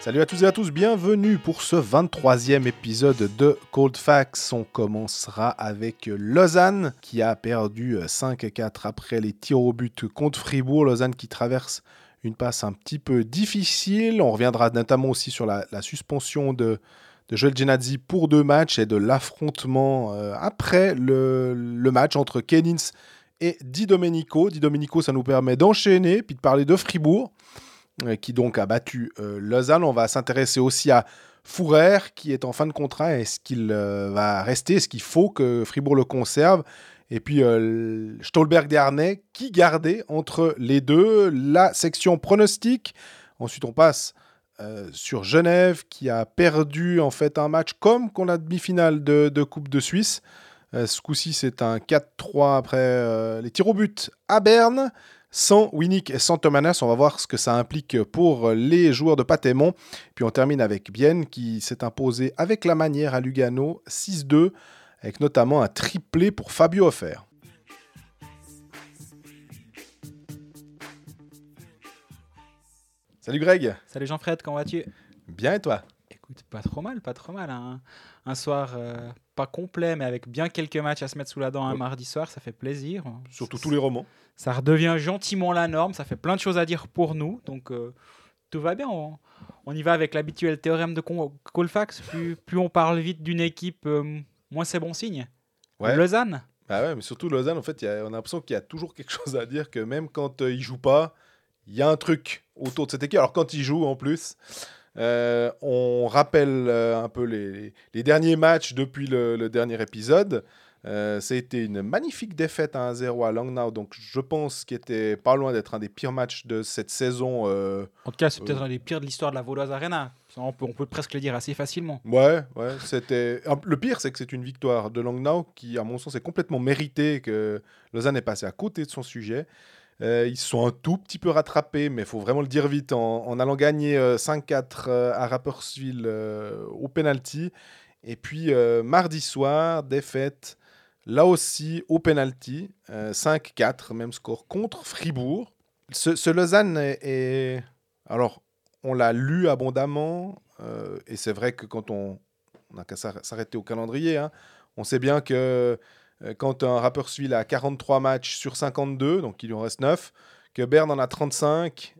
Salut à tous et à tous, bienvenue pour ce 23e épisode de Cold Facts. On commencera avec Lausanne qui a perdu 5-4 après les tirs au but contre Fribourg. Lausanne qui traverse une passe un petit peu difficile. On reviendra notamment aussi sur la suspension de, de Joel Genazzi pour deux matchs et de l'affrontement euh, après le, match entre Kenins et Di Domenico. Di Domenico, ça nous permet d'enchaîner puis de parler de Fribourg, euh, qui donc a battu euh, Lausanne. On va s'intéresser aussi à Fourer, qui est en fin de contrat. Est-ce qu'il va rester Est-ce qu'il faut que Fribourg le conserve et puis Stolberg-Dernay, qui gardait entre les deux la section pronostic. Ensuite, on passe euh, sur Genève qui a perdu en fait un match comme qu'on a demi-finale de, Coupe de Suisse. Euh, ce coup-ci, c'est un 4-3 après euh, les tirs au but à Berne. Sans Winnick et sans Thomanas, on va voir ce que ça implique pour les joueurs de Patémon. Puis on termine avec Bienne qui s'est imposé avec la manière à Lugano 6-2, avec notamment un triplé pour Fabio Offert. Salut Greg. Salut Jean-Fred, comment vas-tu? Bien et toi? Écoute, pas trop mal, pas trop mal. Hein. Un soir euh, pas complet, mais avec bien quelques matchs à se mettre sous la dent un mardi soir, ça fait plaisir. Surtout tous les romans. Ça redevient gentiment la norme, ça fait plein de choses à dire pour nous, donc euh, tout va bien. On, on, y va avec l'habituel théorème de Colfax. Plus, plus on parle vite d'une équipe, euh, moins c'est bon signe. Ouais. Lausanne bah ouais, mais surtout Lausanne, en fait, y a, on a l'impression qu'il y a toujours quelque chose à dire, que même quand ils jouent pas, il y a un truc autour de cette équipe. Alors quand ils jouent en plus, euh, on rappelle euh, un peu les, les, derniers matchs depuis le, le dernier épisode. Euh, ça a été une magnifique défaite à 1-0 à Langnau, donc je pense qu'il était pas loin d'être un des pires matchs de cette saison. Euh, en tout cas, c'est peut-être un des pires de l'histoire de la Vaudoise Arena. On peut, on peut, presque le dire assez facilement. Ouais, ouais. C'était le pire, c'est que c'est une victoire de Langnau qui, à mon sens, est complètement méritée. Que Lausanne est passé à côté de son sujet. Euh, ils sont un tout petit peu rattrapés, mais il faut vraiment le dire vite, en, allant gagner 5-4 à Rapperswil au penalty. Et puis mardi soir, défaite Là aussi, au penalty, euh, 5-4, même score contre Fribourg. Ce, Lausanne est, Alors, on l'a lu abondamment, euh, et c'est vrai que quand on n'a qu'à s'arrêter au calendrier, hein, on sait bien que euh, quand un Rapperswil a 43 matchs sur 52, donc il lui en reste 9, que Berne en a 35,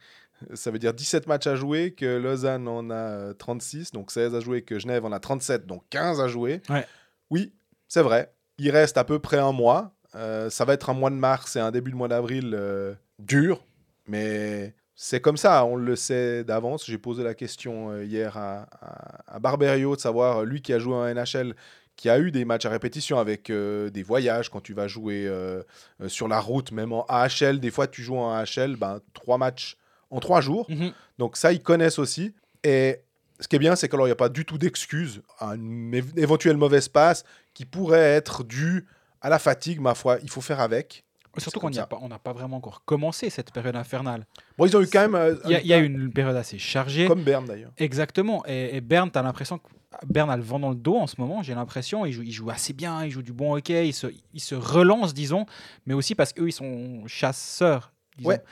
ça veut dire 17 matchs à jouer, que Lausanne en a 36, donc 16 à jouer, que Genève en a 37, donc 15 à jouer. Ouais. Oui, c'est vrai. Il reste à peu près un mois. Euh, ça va être un mois de mars et un début de mois d'avril euh, dur, mais c'est comme ça, on le sait d'avance. J'ai posé la question euh, hier à, à, à, Barberio de savoir, lui qui a joué en NHL, qui a eu des matchs à répétition avec euh, des voyages quand tu vas jouer euh, sur la route, même en AHL. Des fois, tu joues en AHL, ben, trois matchs en trois jours. Mm -hmm. Donc ça, ils connaissent aussi. Et ce qui est bien, c'est qu'il n'y a pas du tout d'excuse à une éventuelle mauvaise passe qui pourrait être due à la fatigue, ma foi. Il faut faire avec. Surtout qu'on n'a pas, pas vraiment encore commencé cette période infernale. Bon, ils ont eu quand même. euh, Il y, y, a une période assez chargée. Comme Berne d'ailleurs. Exactement. Et, et Berne, tu as l'impression que Berne a le vent dans le dos en ce moment, j'ai l'impression. Il joue, il joue assez bien, il joue du bon hockey, il se, il se relance, disons, mais aussi parce qu'eux, ils sont chasseurs. Disons. Ouais.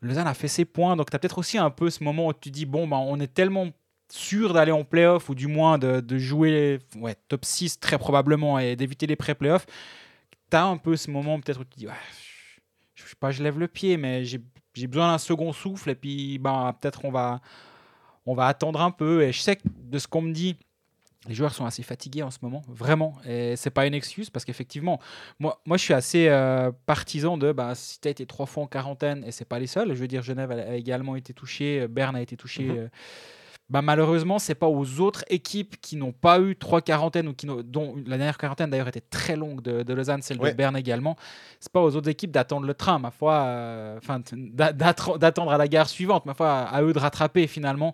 Lausanne a fait ses points, donc tu as peut-être aussi un peu ce moment où tu dis bon, ben, on est tellement sûr d'aller en playoff ou du moins de, de jouer ouais, top 6 très probablement et d'éviter les pré-playoffs, tu as un peu ce moment peut-être où tu dis ouais, je, sais pas, je lève le pied, mais j'ai besoin d'un second souffle et puis ben, peut-être on va, on va attendre un peu. Et je sais que de ce qu'on me dit, les joueurs sont assez fatigués en ce moment, vraiment. Et c'est pas une excuse parce qu'effectivement, moi, moi je suis assez euh, partisan de bah, si tu as été trois fois en quarantaine et c'est pas les seuls, je veux dire, Genève a, également été touchée, Berne a été touché. Mm -hmm. euh, bah, malheureusement, c'est pas aux autres équipes qui n'ont pas eu trois quarantaines ou qui dont la dernière quarantaine d'ailleurs était très longue de, de Lausanne, celle ouais. de Berne également. C'est pas aux autres équipes d'attendre le train, ma foi, enfin euh, d'attendre à la gare suivante, ma foi, à, eux de rattraper finalement.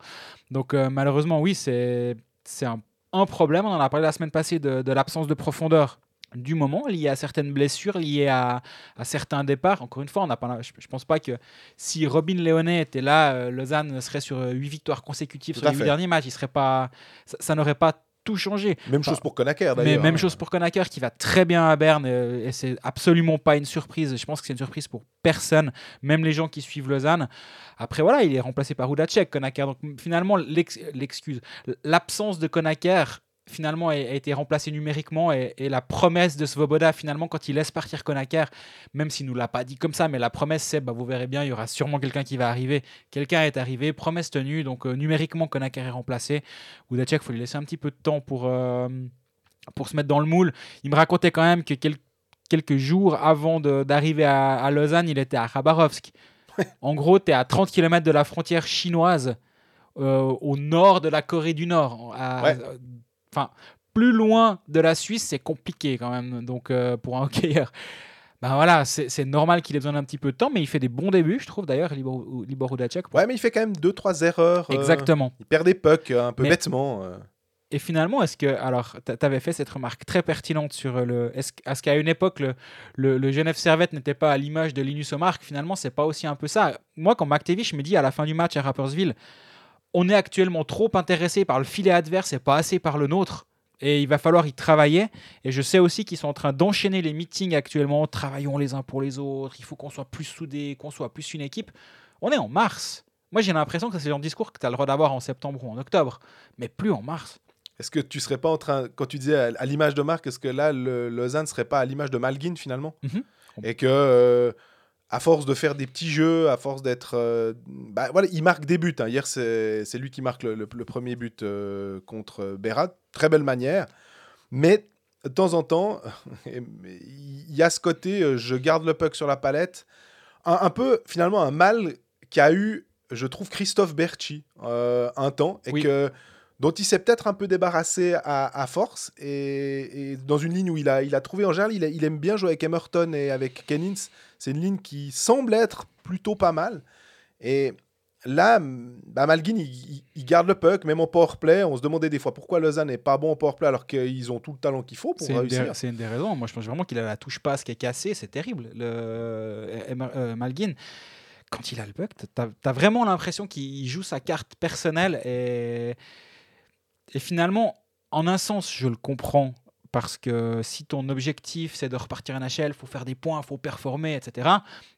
Donc euh, malheureusement, oui, c'est c'est un, un, problème. On en a parlé la semaine passée de, de l'absence de profondeur du moment lié à certaines blessures, liées à, à certains départs. Encore une fois, on pas, je ne pense pas que si Robin Léonet était là, euh, Lausanne serait sur huit victoires consécutives Tout sur les huit derniers matchs. Il serait pas, ça, ça n'aurait pas tout changer. Même Enfin, chose pour Konaker d'ailleurs. même hein. chose pour Konaker qui va très bien à Berne euh, et c'est absolument pas une surprise. Je pense que c'est une surprise pour personne, même les gens qui suivent Lausanne. Après voilà, il est remplacé par Rudacek, Konaker. Donc finalement l'ex- l'excuse, l'absence de Konaker finalement a, été remplacée numériquement et, et la promesse de Svoboda finalement quand il laisse partir Konaker, même s'il nous l'a pas dit comme ça, mais la promesse c'est bah, vous verrez bien, il y aura sûrement quelqu'un qui va arriver. Quelqu'un est arrivé, promesse tenue. Donc euh, numériquement Konaker est remplacé. Rudacek, faut lui laisser un petit peu de temps pour euh, pour se mettre dans le moule. Il me racontait quand même que quel- quelques jours avant d'arriver à, à Lausanne, il était à Khabarovsk. en gros, tu es à 30 km de la frontière chinoise, euh, au nord de la Corée du Nord. à- Ouais. Enfin, plus loin de la Suisse, c'est compliqué quand même. Donc, euh, pour un hockeyeur. Ben voilà, c'est normal qu'il ait besoin d'un petit peu de temps, mais il fait des bons débuts, je trouve d'ailleurs, Libor, Libor. Ouais, mais il fait quand même deux trois erreurs. euh, Exactement. il perd des pucks euh, un peu Mais- bêtement. euh. Et finalement, est-ce que. Alors, tu avais fait cette remarque très pertinente sur le. Est-ce est-ce qu'à une époque, le, le, le Genève Servette n'était pas à l'image de Linus Omark Finalement, c'est pas aussi un peu ça. Moi, quand McTavish me dit à la fin du match à Rappersville, on est actuellement trop intéressé par le filet adverse et pas assez par le nôtre. Et il va falloir y travailler. Et je sais aussi qu'ils sont en train d'enchaîner les meetings actuellement. Travaillons les uns pour les autres. Il faut qu'on soit plus soudés, qu'on soit plus une équipe. On est en mars. Moi, j'ai l'impression que c'est le genre de discours que tu as le droit d'avoir en septembre ou en octobre, mais plus en mars. Est-ce que tu serais pas en train, quand tu disais à, à l'image de Marc, est-ce que là, le, Lausanne serait pas à l'image de Malguin finalement? Mhm. Et que, euh, à force de faire des petits jeux, à force d'être. euh, bah, voilà, il marque des buts. hein. Hier, c'est lui qui marque le, le- le premier but euh, contre Berat. Très belle manière. Mais de temps en temps, il y a ce côté, euh, je garde le puck sur la palette. Un, un peu, finalement, un mal qu'a eu, je trouve, Christophe Berchi un temps. Et Oui. que dont il s'est peut-être un peu débarrassé à, à force. Et, et dans une ligne où il a, il a trouvé en général, il, a- il aime bien jouer avec Emerton et avec Kennings. C'est une ligne qui semble être plutôt pas mal. Et là, bah, Malguin, il, garde le puck, même en powerplay. On se demandait des fois pourquoi Lausanne n'est pas bon en powerplay alors qu'ils ont tout le talent qu'il faut pour réussir. c'est une des raisons. Moi, je pense vraiment qu'il a la touche passe qui est cassée. C'est terrible. Le Emer- euh, Malguin, quand il a le puck, t'as as vraiment l'impression qu'il joue sa carte personnelle. Et, et finalement, en un sens, je le comprends. Parce que si ton objectif c'est de repartir NHL, il faut faire des points, il faut performer, etc.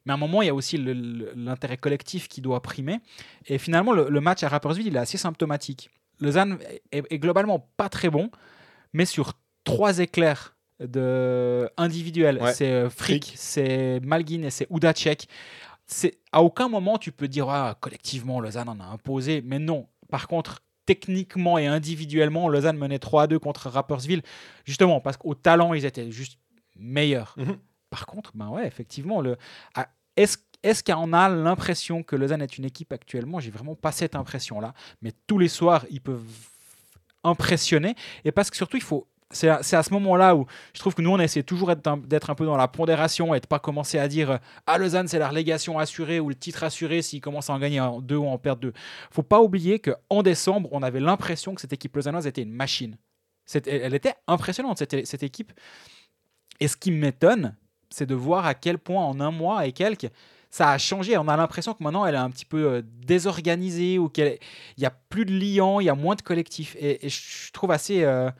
Mais à un moment, il y a aussi l'intérêt collectif qui doit primer. Et finalement, le, le match à Rapperswil, il est assez symptomatique. Lausanne est, est globalement pas très bon, mais sur trois éclairs de individuels, Ouais. c'est euh, Frick, Frick. c'est Malguin et c'est Udacek. C'est à aucun moment tu peux dire ah, collectivement Lausanne en a imposé, mais non. Par contre, techniquement et individuellement, Lausanne menait 3 à 2 contre Rapperswil, justement parce qu'au talent ils étaient juste meilleurs. Mhm. Par contre, ben ouais, effectivement, le ah, est-ce est-ce qu'on a l'impression que Lausanne est une équipe actuellement? J'ai vraiment pas cette impression-là. Mais tous les soirs, ils peuvent impressionner. Et parce que surtout, il faut. C'est à, à ce moment-là où je trouve que nous, on essaie toujours d'être un, un peu dans la pondération et de pas commencer à dire euh, Ah, Lausanne, c'est la relégation assurée ou le titre assuré s'ils commencent à en gagner deux ou en perdre deux. faut pas oublier qu'en décembre, on avait l'impression que cette équipe lausannoise était une machine. Elle était impressionnante, cette, cette équipe. Et ce qui m'étonne, c'est de voir à quel point en un mois et quelques, ça a changé. On a l'impression que maintenant, elle est un petit peu euh, désorganisée ou qu'il n'y a plus de liant, il y a moins de collectif. Et, et je trouve assez euh,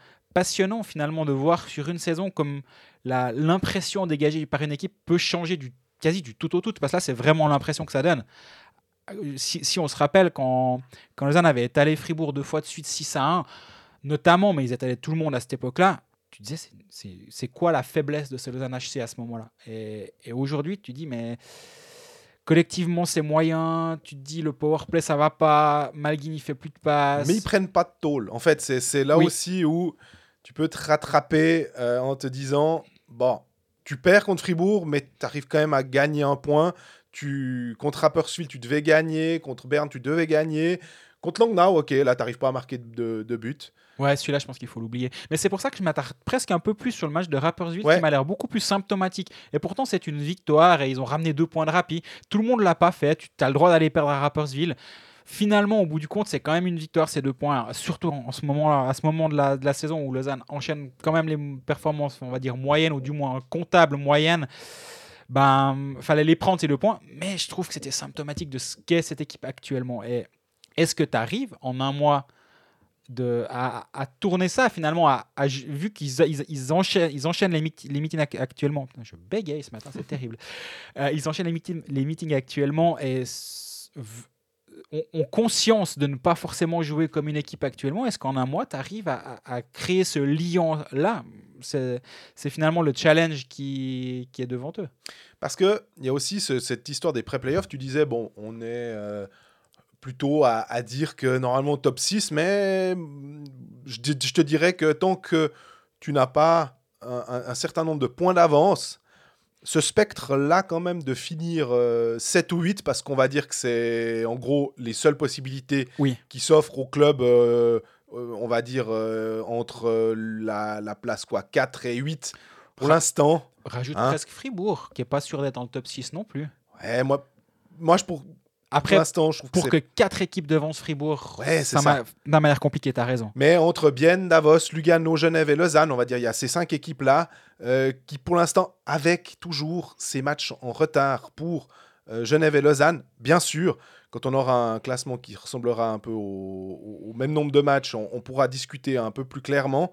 passionnant finalement de voir sur une saison comme l'impression dégagée par une équipe peut changer du quasi du tout au tout. Parce que là, c'est vraiment l'impression que ça donne. Euh, Si, si on se rappelle, quand, quand Lausanne avait étalé Fribourg deux fois de suite 6 à 1, notamment, mais ils étalaient tout le monde à cette époque-là, tu disais, c'est- quoi la faiblesse de ce Lausanne HC à ce moment-là? Et, et aujourd'hui, tu dis, mais collectivement, c'est moyen. Tu te dis, le power play, ça va pas. Malguin, il fait plus de passes. Mais ils prennent pas de tôle. En fait, c'est c'est là Oui. aussi où tu peux te rattraper euh, en te disant bon, tu perds contre Fribourg, mais tu arrives quand même à gagner un point. Tu, contre Rapperswil, tu devais gagner. Contre Berne, tu devais gagner. Contre Langnau, ok, là, tu n'arrives pas à marquer de, de but. Ouais, celui-là, je pense qu'il faut l'oublier. Mais c'est pour ça que je m'attarde presque un peu plus sur le match de Rapperswil, Ouais. qui m'a l'air beaucoup plus symptomatique. Et pourtant, c'est une victoire et ils ont ramené deux points de rapide. Tout le monde l'a pas fait. Tu as le droit d'aller perdre à Rapperswil. Finalement, au bout du compte, c'est quand même une victoire, ces deux points. Surtout en ce moment-là, à ce moment de la, saison où Lausanne enchaîne quand même les performances, on va dire moyennes ou du moins comptables moyennes. Ben, fallait les prendre ces deux points. Mais je trouve que c'était symptomatique de ce qu'est cette équipe actuellement. Est-ce que tu arrives en un mois à, tourner ça finalement, vu qu'ils ils, enchaînent, les, meet- les meetings ac- actuellement. Je bégaye ce matin, c'est terrible. Euh, ils enchaînent les, meeting- les meetings actuellement et ont, conscience de ne pas forcément jouer comme une équipe actuellement. Est-ce qu'en un mois, tu arrives à, créer ce lien-là C'est finalement le challenge qui, est devant eux. Parce qu'il y a aussi ce- cette histoire des pré-playoffs. Tu disais, bon, on est euh, plutôt à, dire que normalement top 6, mais mm, je, te dirais que tant que tu n'as pas un certain nombre de points d'avance, ce spectre-là, quand même, de finir euh, 7 ou 8, parce qu'on va dire que c'est en gros les seules possibilités Oui. qui s'offrent au club, euh, euh, on va dire, euh, entre euh, la, la place quoi, 4 et 8 pour l'instant. Rajoute Hein presque Fribourg, qui est pas sûr d'être dans le top 6 non plus. Ouais, moi, moi je, pour Après, l'instant, je trouve pour que quatre équipes devancent Fribourg, Ouais, c'est ça m'a m'a l'air compliqué, t'as raison. Mais entre Bienne, Davos, Lugano, Genève et Lausanne, on va dire, il y a ces cinq équipes-là euh, qui, pour l'instant, avec toujours ces matchs en retard pour euh, Genève et Lausanne, bien sûr, quand on aura un classement qui ressemblera un peu au, même nombre de matchs, on, on pourra discuter un peu plus clairement.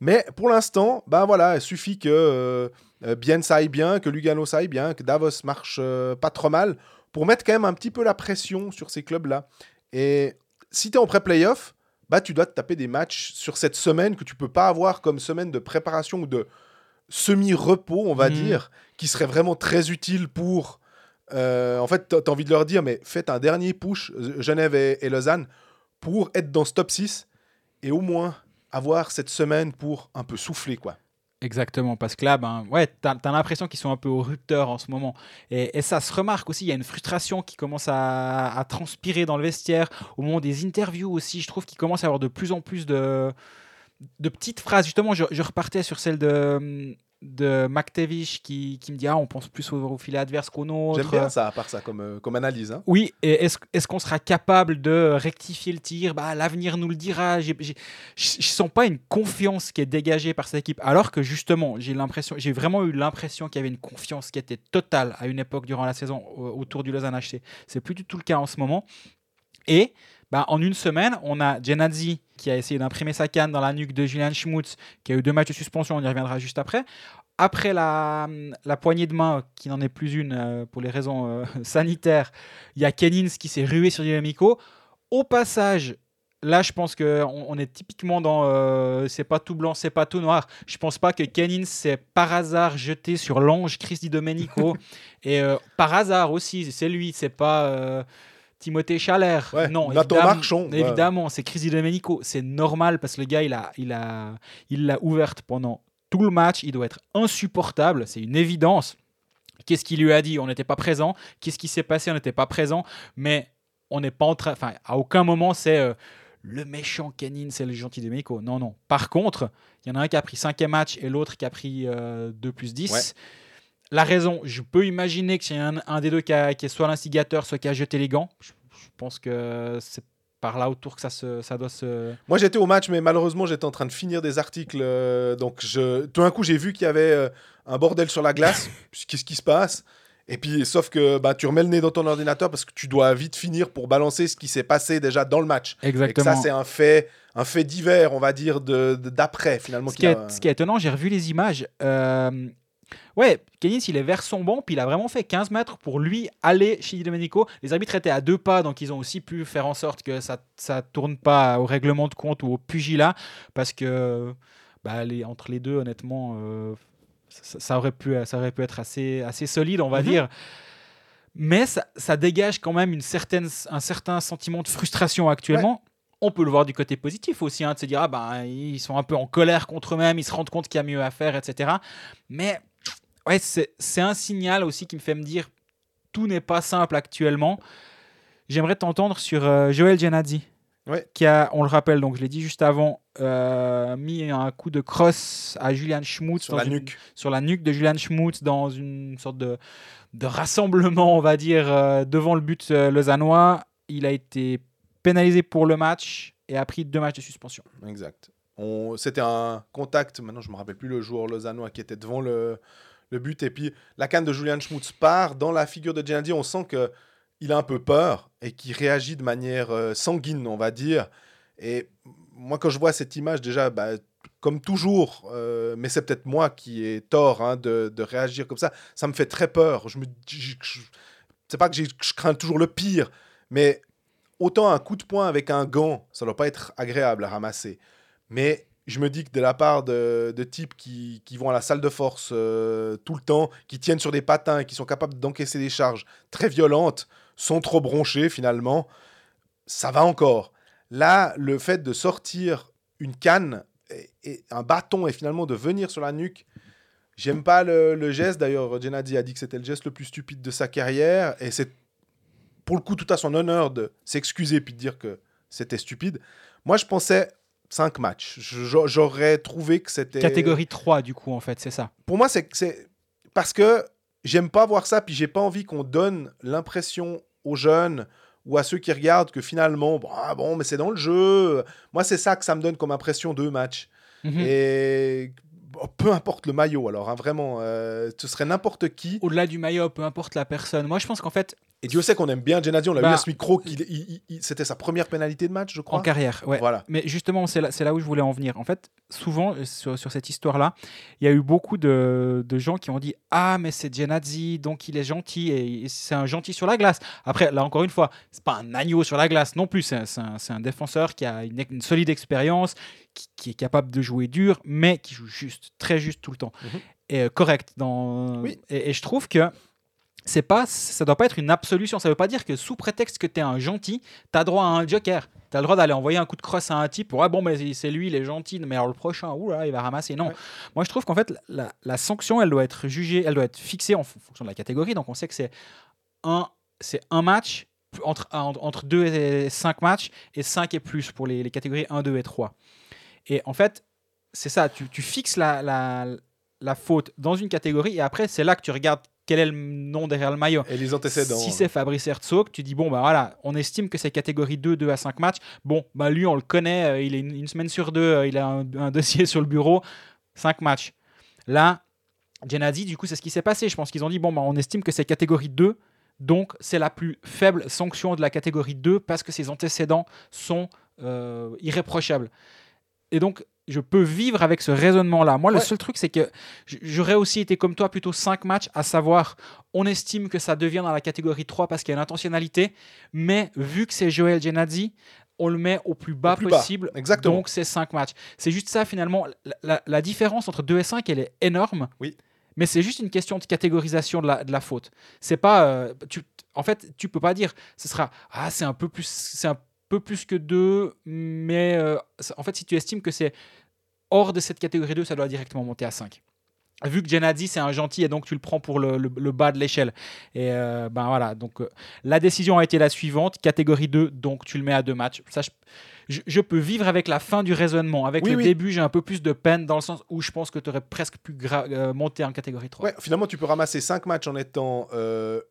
Mais pour l'instant, ben voilà, il suffit que euh, euh, Bienne ça aille bien, que Lugano ça aille bien, que Davos marche pas trop mal, pour mettre quand même un petit peu la pression sur ces clubs-là. Et si tu es en pré-playoff, bah, tu dois te taper des matchs sur cette semaine que tu peux pas avoir comme semaine de préparation ou de semi-repos, on va Mhm. dire, qui serait vraiment très utile pour. euh, en fait, tu as envie de leur dire, mais faites un dernier push, euh, Genève et, et Lausanne, pour être dans ce top 6 et au moins avoir cette semaine pour un peu souffler, quoi. Exactement, parce que là, ben, ouais, t'as as, l'impression qu'ils sont un peu au rupteur en ce moment. Et, ça se remarque aussi, il y a une frustration qui commence à, transpirer dans le vestiaire. Au moment des interviews aussi, je trouve qu'il commence à avoir de plus en plus de, petites phrases. Justement, je, je repartais sur celle de, de McTavish qui, qui me dit Ah, on pense plus au, au filet adverse qu'au nôtre. J'aime bien ça, à part ça, comme, euh, comme analyse. hein. Oui, et est-ce est qu'on sera capable de rectifier le tir? Bah, L'avenir nous le dira. Je ne sens pas une confiance qui est dégagée par cette équipe, alors que justement, j'ai l'impression, j'ai vraiment eu l'impression qu'il y avait une confiance qui était totale à une époque durant la saison au- autour du Lausanne HC. C'est plus du tout le cas en ce moment. Et bah, en une semaine, on a Genadzi qui a essayé d'imprimer sa canne dans la nuque de Julian Schmutz, qui a eu deux matchs de suspension, on y reviendra juste après. Après la, la poignée de main, qui n'en est plus une euh, pour les raisons euh, sanitaires, il y a Kennins qui s'est rué sur Dynamico. Au passage, là, je pense qu'on on est typiquement dans euh, c'est pas tout blanc, c'est pas tout noir. Je pense pas que Kennins s'est par hasard jeté sur l'ange Chris Di Domenico. et euh, par hasard aussi, c'est lui, c'est pas. euh, Timothée Chalère. Ouais, non, Nathan évidemment, Marchand, ouais. Évidemment, c'est Chris Di Domenico. C'est normal parce que le gars, il a, il a, il l'a ouverte pendant tout le match. Il doit être insupportable. C'est une évidence. Qu'est-ce qu'il lui a dit? On n'était pas présent. Qu'est-ce qui s'est passé? On n'était pas présent. Mais on n'est pas en train. Enfin, à aucun moment c'est euh, le méchant Kenin, c'est le gentil Domenico. Non, non. Par contre, il y en a un qui a pris 5 match et l'autre qui a pris euh, 2 plus 10. Ouais. La raison, je peux imaginer que c'est un, un des deux qui, a- qui est soit l'instigateur, soit qui a jeté les gants. Je, je pense que c'est par là autour que ça, se, ça doit se. Moi, j'étais au match, mais malheureusement, j'étais en train de finir des articles. euh, donc, je... tout d'un coup, j'ai vu qu'il y avait euh, un bordel sur la glace. Qu'est-ce qui se passe? Et puis, sauf que bah, tu remets le nez dans ton ordinateur parce que tu dois vite finir pour balancer ce qui s'est passé déjà dans le match. Et que Exactement. ça, c'est un fait, un fait divers, on va dire, de- de- d'après, finalement. Ce qui, qu'il est, a- ce qui est étonnant, j'ai revu les images. Euh, ouais, Kenis, il est vers son banc, puis il a vraiment fait 15 mètres pour lui aller chez Di Domenico. Les arbitres étaient à deux pas, donc ils ont aussi pu faire en sorte que ça ne tourne pas au règlement de compte ou au pugilat, parce que bah, les, entre les deux, honnêtement, euh, ça, ça aurait pu, ça aurait pu être assez, assez solide, on va Mhm. dire. Mais ça, ça dégage quand même une certaine, un certain sentiment de frustration actuellement. On peut le voir du côté positif aussi, hein, de se dire ah ben ils sont un peu en colère contre eux-mêmes, ils se rendent compte qu'il y a mieux à faire, etc. Mais ouais, c'est un signal aussi qui me fait me dire tout n'est pas simple actuellement. J'aimerais t'entendre sur euh, Joël Ouais. qui a, on le rappelle, donc je l'ai dit juste avant, euh, mis un coup de crosse à Julian Schmutz sur la une- nuque. sur la nuque de Julian Schmutz dans une sorte de, de rassemblement, on va dire, euh, devant le but lausannois. Il a été pénalisé pour le match et a pris deux matchs de suspension. Exact. C'était un contact, maintenant je me rappelle plus le joueur lausannois qui était devant le, le but. Et puis la canne de Julian Schmutz part dans la figure de Gianni. On sent que il a un peu peur et qu'il réagit de manière euh, sanguine, on va dire. Et moi, quand je vois cette image, déjà, bah, comme toujours, euh, mais c'est peut-être moi qui ai tort hein, de, de réagir comme ça, ça me fait très peur. Je me je- c'est pas que je crains toujours le pire, mais autant un coup de poing avec un gant, ça doit pas être agréable à ramasser. Mais je me dis que de la part de, de types qui, qui vont à la salle de force euh, tout le temps, qui tiennent sur des patins et qui sont capables d'encaisser des charges très violentes, sont trop bronchés finalement, ça va encore. Là, le fait de sortir une canne et, un bâton et finalement de venir sur la nuque, j'aime pas le, le geste. D'ailleurs, Gennady a dit que c'était le geste le plus stupide de sa carrière et c'est pour le coup tout à son honneur de s'excuser puis de dire que c'était stupide. Moi, je pensais 5 matchs. J'aurais trouvé que c'était. Catégorie 3, du coup, en fait, c'est ça. Pour moi, c'est parce que j'aime pas voir ça, puis j'ai pas envie qu'on donne l'impression aux jeunes ou à ceux qui regardent que finalement, bon, ah bon, mais c'est dans le jeu. Moi, c'est ça que ça me donne comme impression de match. Mhm. Et bon, peu importe le maillot, alors hein, vraiment, euh, ce serait n'importe qui. Au-delà du maillot, peu importe la personne. Moi, je pense qu'en fait, Et Dieu sait qu'on aime bien Gennady, on l'a Bah, vu à ce micro, c'était sa première pénalité de match, je crois. en carrière, ouais. Voilà. Mais justement, c'est là, où je voulais en venir. En fait, souvent, euh, sur, sur cette histoire-là, il y a eu beaucoup de, de gens qui ont dit Ah, mais c'est Genadzi, donc il est gentil et, et c'est un gentil sur la glace. Après, là, encore une fois, c'est pas un agneau sur la glace non plus. Un, c'est un défenseur qui a une, une solide expérience, qui, qui est capable de jouer dur, mais qui joue juste, très juste tout le temps. Mhm. Et euh, correct. Dans... Oui. Et, et je trouve que. C'est pas, ça doit pas être une absolution. Ça veut pas dire que sous prétexte que tu es un gentil, tu as droit à un joker. Tu as le droit d'aller envoyer un coup de crosse à un type. Ouais, bon, mais c'est lui, il est gentil. Mais alors le prochain, oula, il va ramasser. Non. Ouais. Moi, je trouve qu'en fait, la, la sanction, elle doit être jugée, elle doit être fixée en fon- fonction de la catégorie. Donc, on sait que c'est un, c'est un match entre, entre, entre 2 et 5 matchs et 5 et plus pour les, les catégories 1, 2 et 3. Et en fait, c'est ça. Tu, tu fixes la, la, la faute dans une catégorie et après, c'est là que tu regardes quel est le nom derrière le maillot. Et les antécédents. Si c'est Fabrice Herzog, tu dis bon bah voilà, on estime que c'est catégorie 2, 2 à 5 matchs. Bon, bah lui on le connaît, euh, il est une, une semaine sur deux, euh, il a un, un dossier sur le bureau, 5 matchs. Là, Gennady, du coup, c'est ce qui s'est passé. Je pense qu'ils ont dit bon bah on estime que c'est catégorie 2, donc c'est la plus faible sanction de la catégorie 2 parce que ses antécédents sont euh, irréprochables. Et donc je peux vivre avec ce raisonnement-là. Moi, le seul truc, c'est que j'aurais aussi été comme toi, plutôt 5 matchs, à savoir, on estime que ça devient dans la catégorie 3 parce qu'il y a une intentionnalité, mais vu que c'est Joël Genadzi, on le met au plus bas plus bas, possible. exactement. Donc, c'est 5 matchs. C'est juste ça, finalement. La, la- la différence entre 2 et 5, elle est énorme. Oui. Mais c'est juste une question de catégorisation de la, de la faute. C'est pas. euh, tu, en fait, tu peux pas dire, ce sera. Ah, c'est un peu plus. C'est un peu plus que 2, mais euh, en fait, si tu estimes que c'est hors de cette catégorie 2, ça doit directement monter à 5. Vu que Gennady, c'est un gentil et donc tu le prends pour le, le- le bas de l'échelle. Et euh, ben voilà, donc euh, la décision a été la suivante, catégorie 2, donc tu le mets à deux matchs. Ça, je, je- je peux vivre avec la fin du raisonnement. Avec Oui, le oui. début, j'ai un peu plus de peine dans le sens où je pense que tu aurais presque pu euh, monter en catégorie 3. Ouais, finalement, tu peux ramasser 5 matchs en étant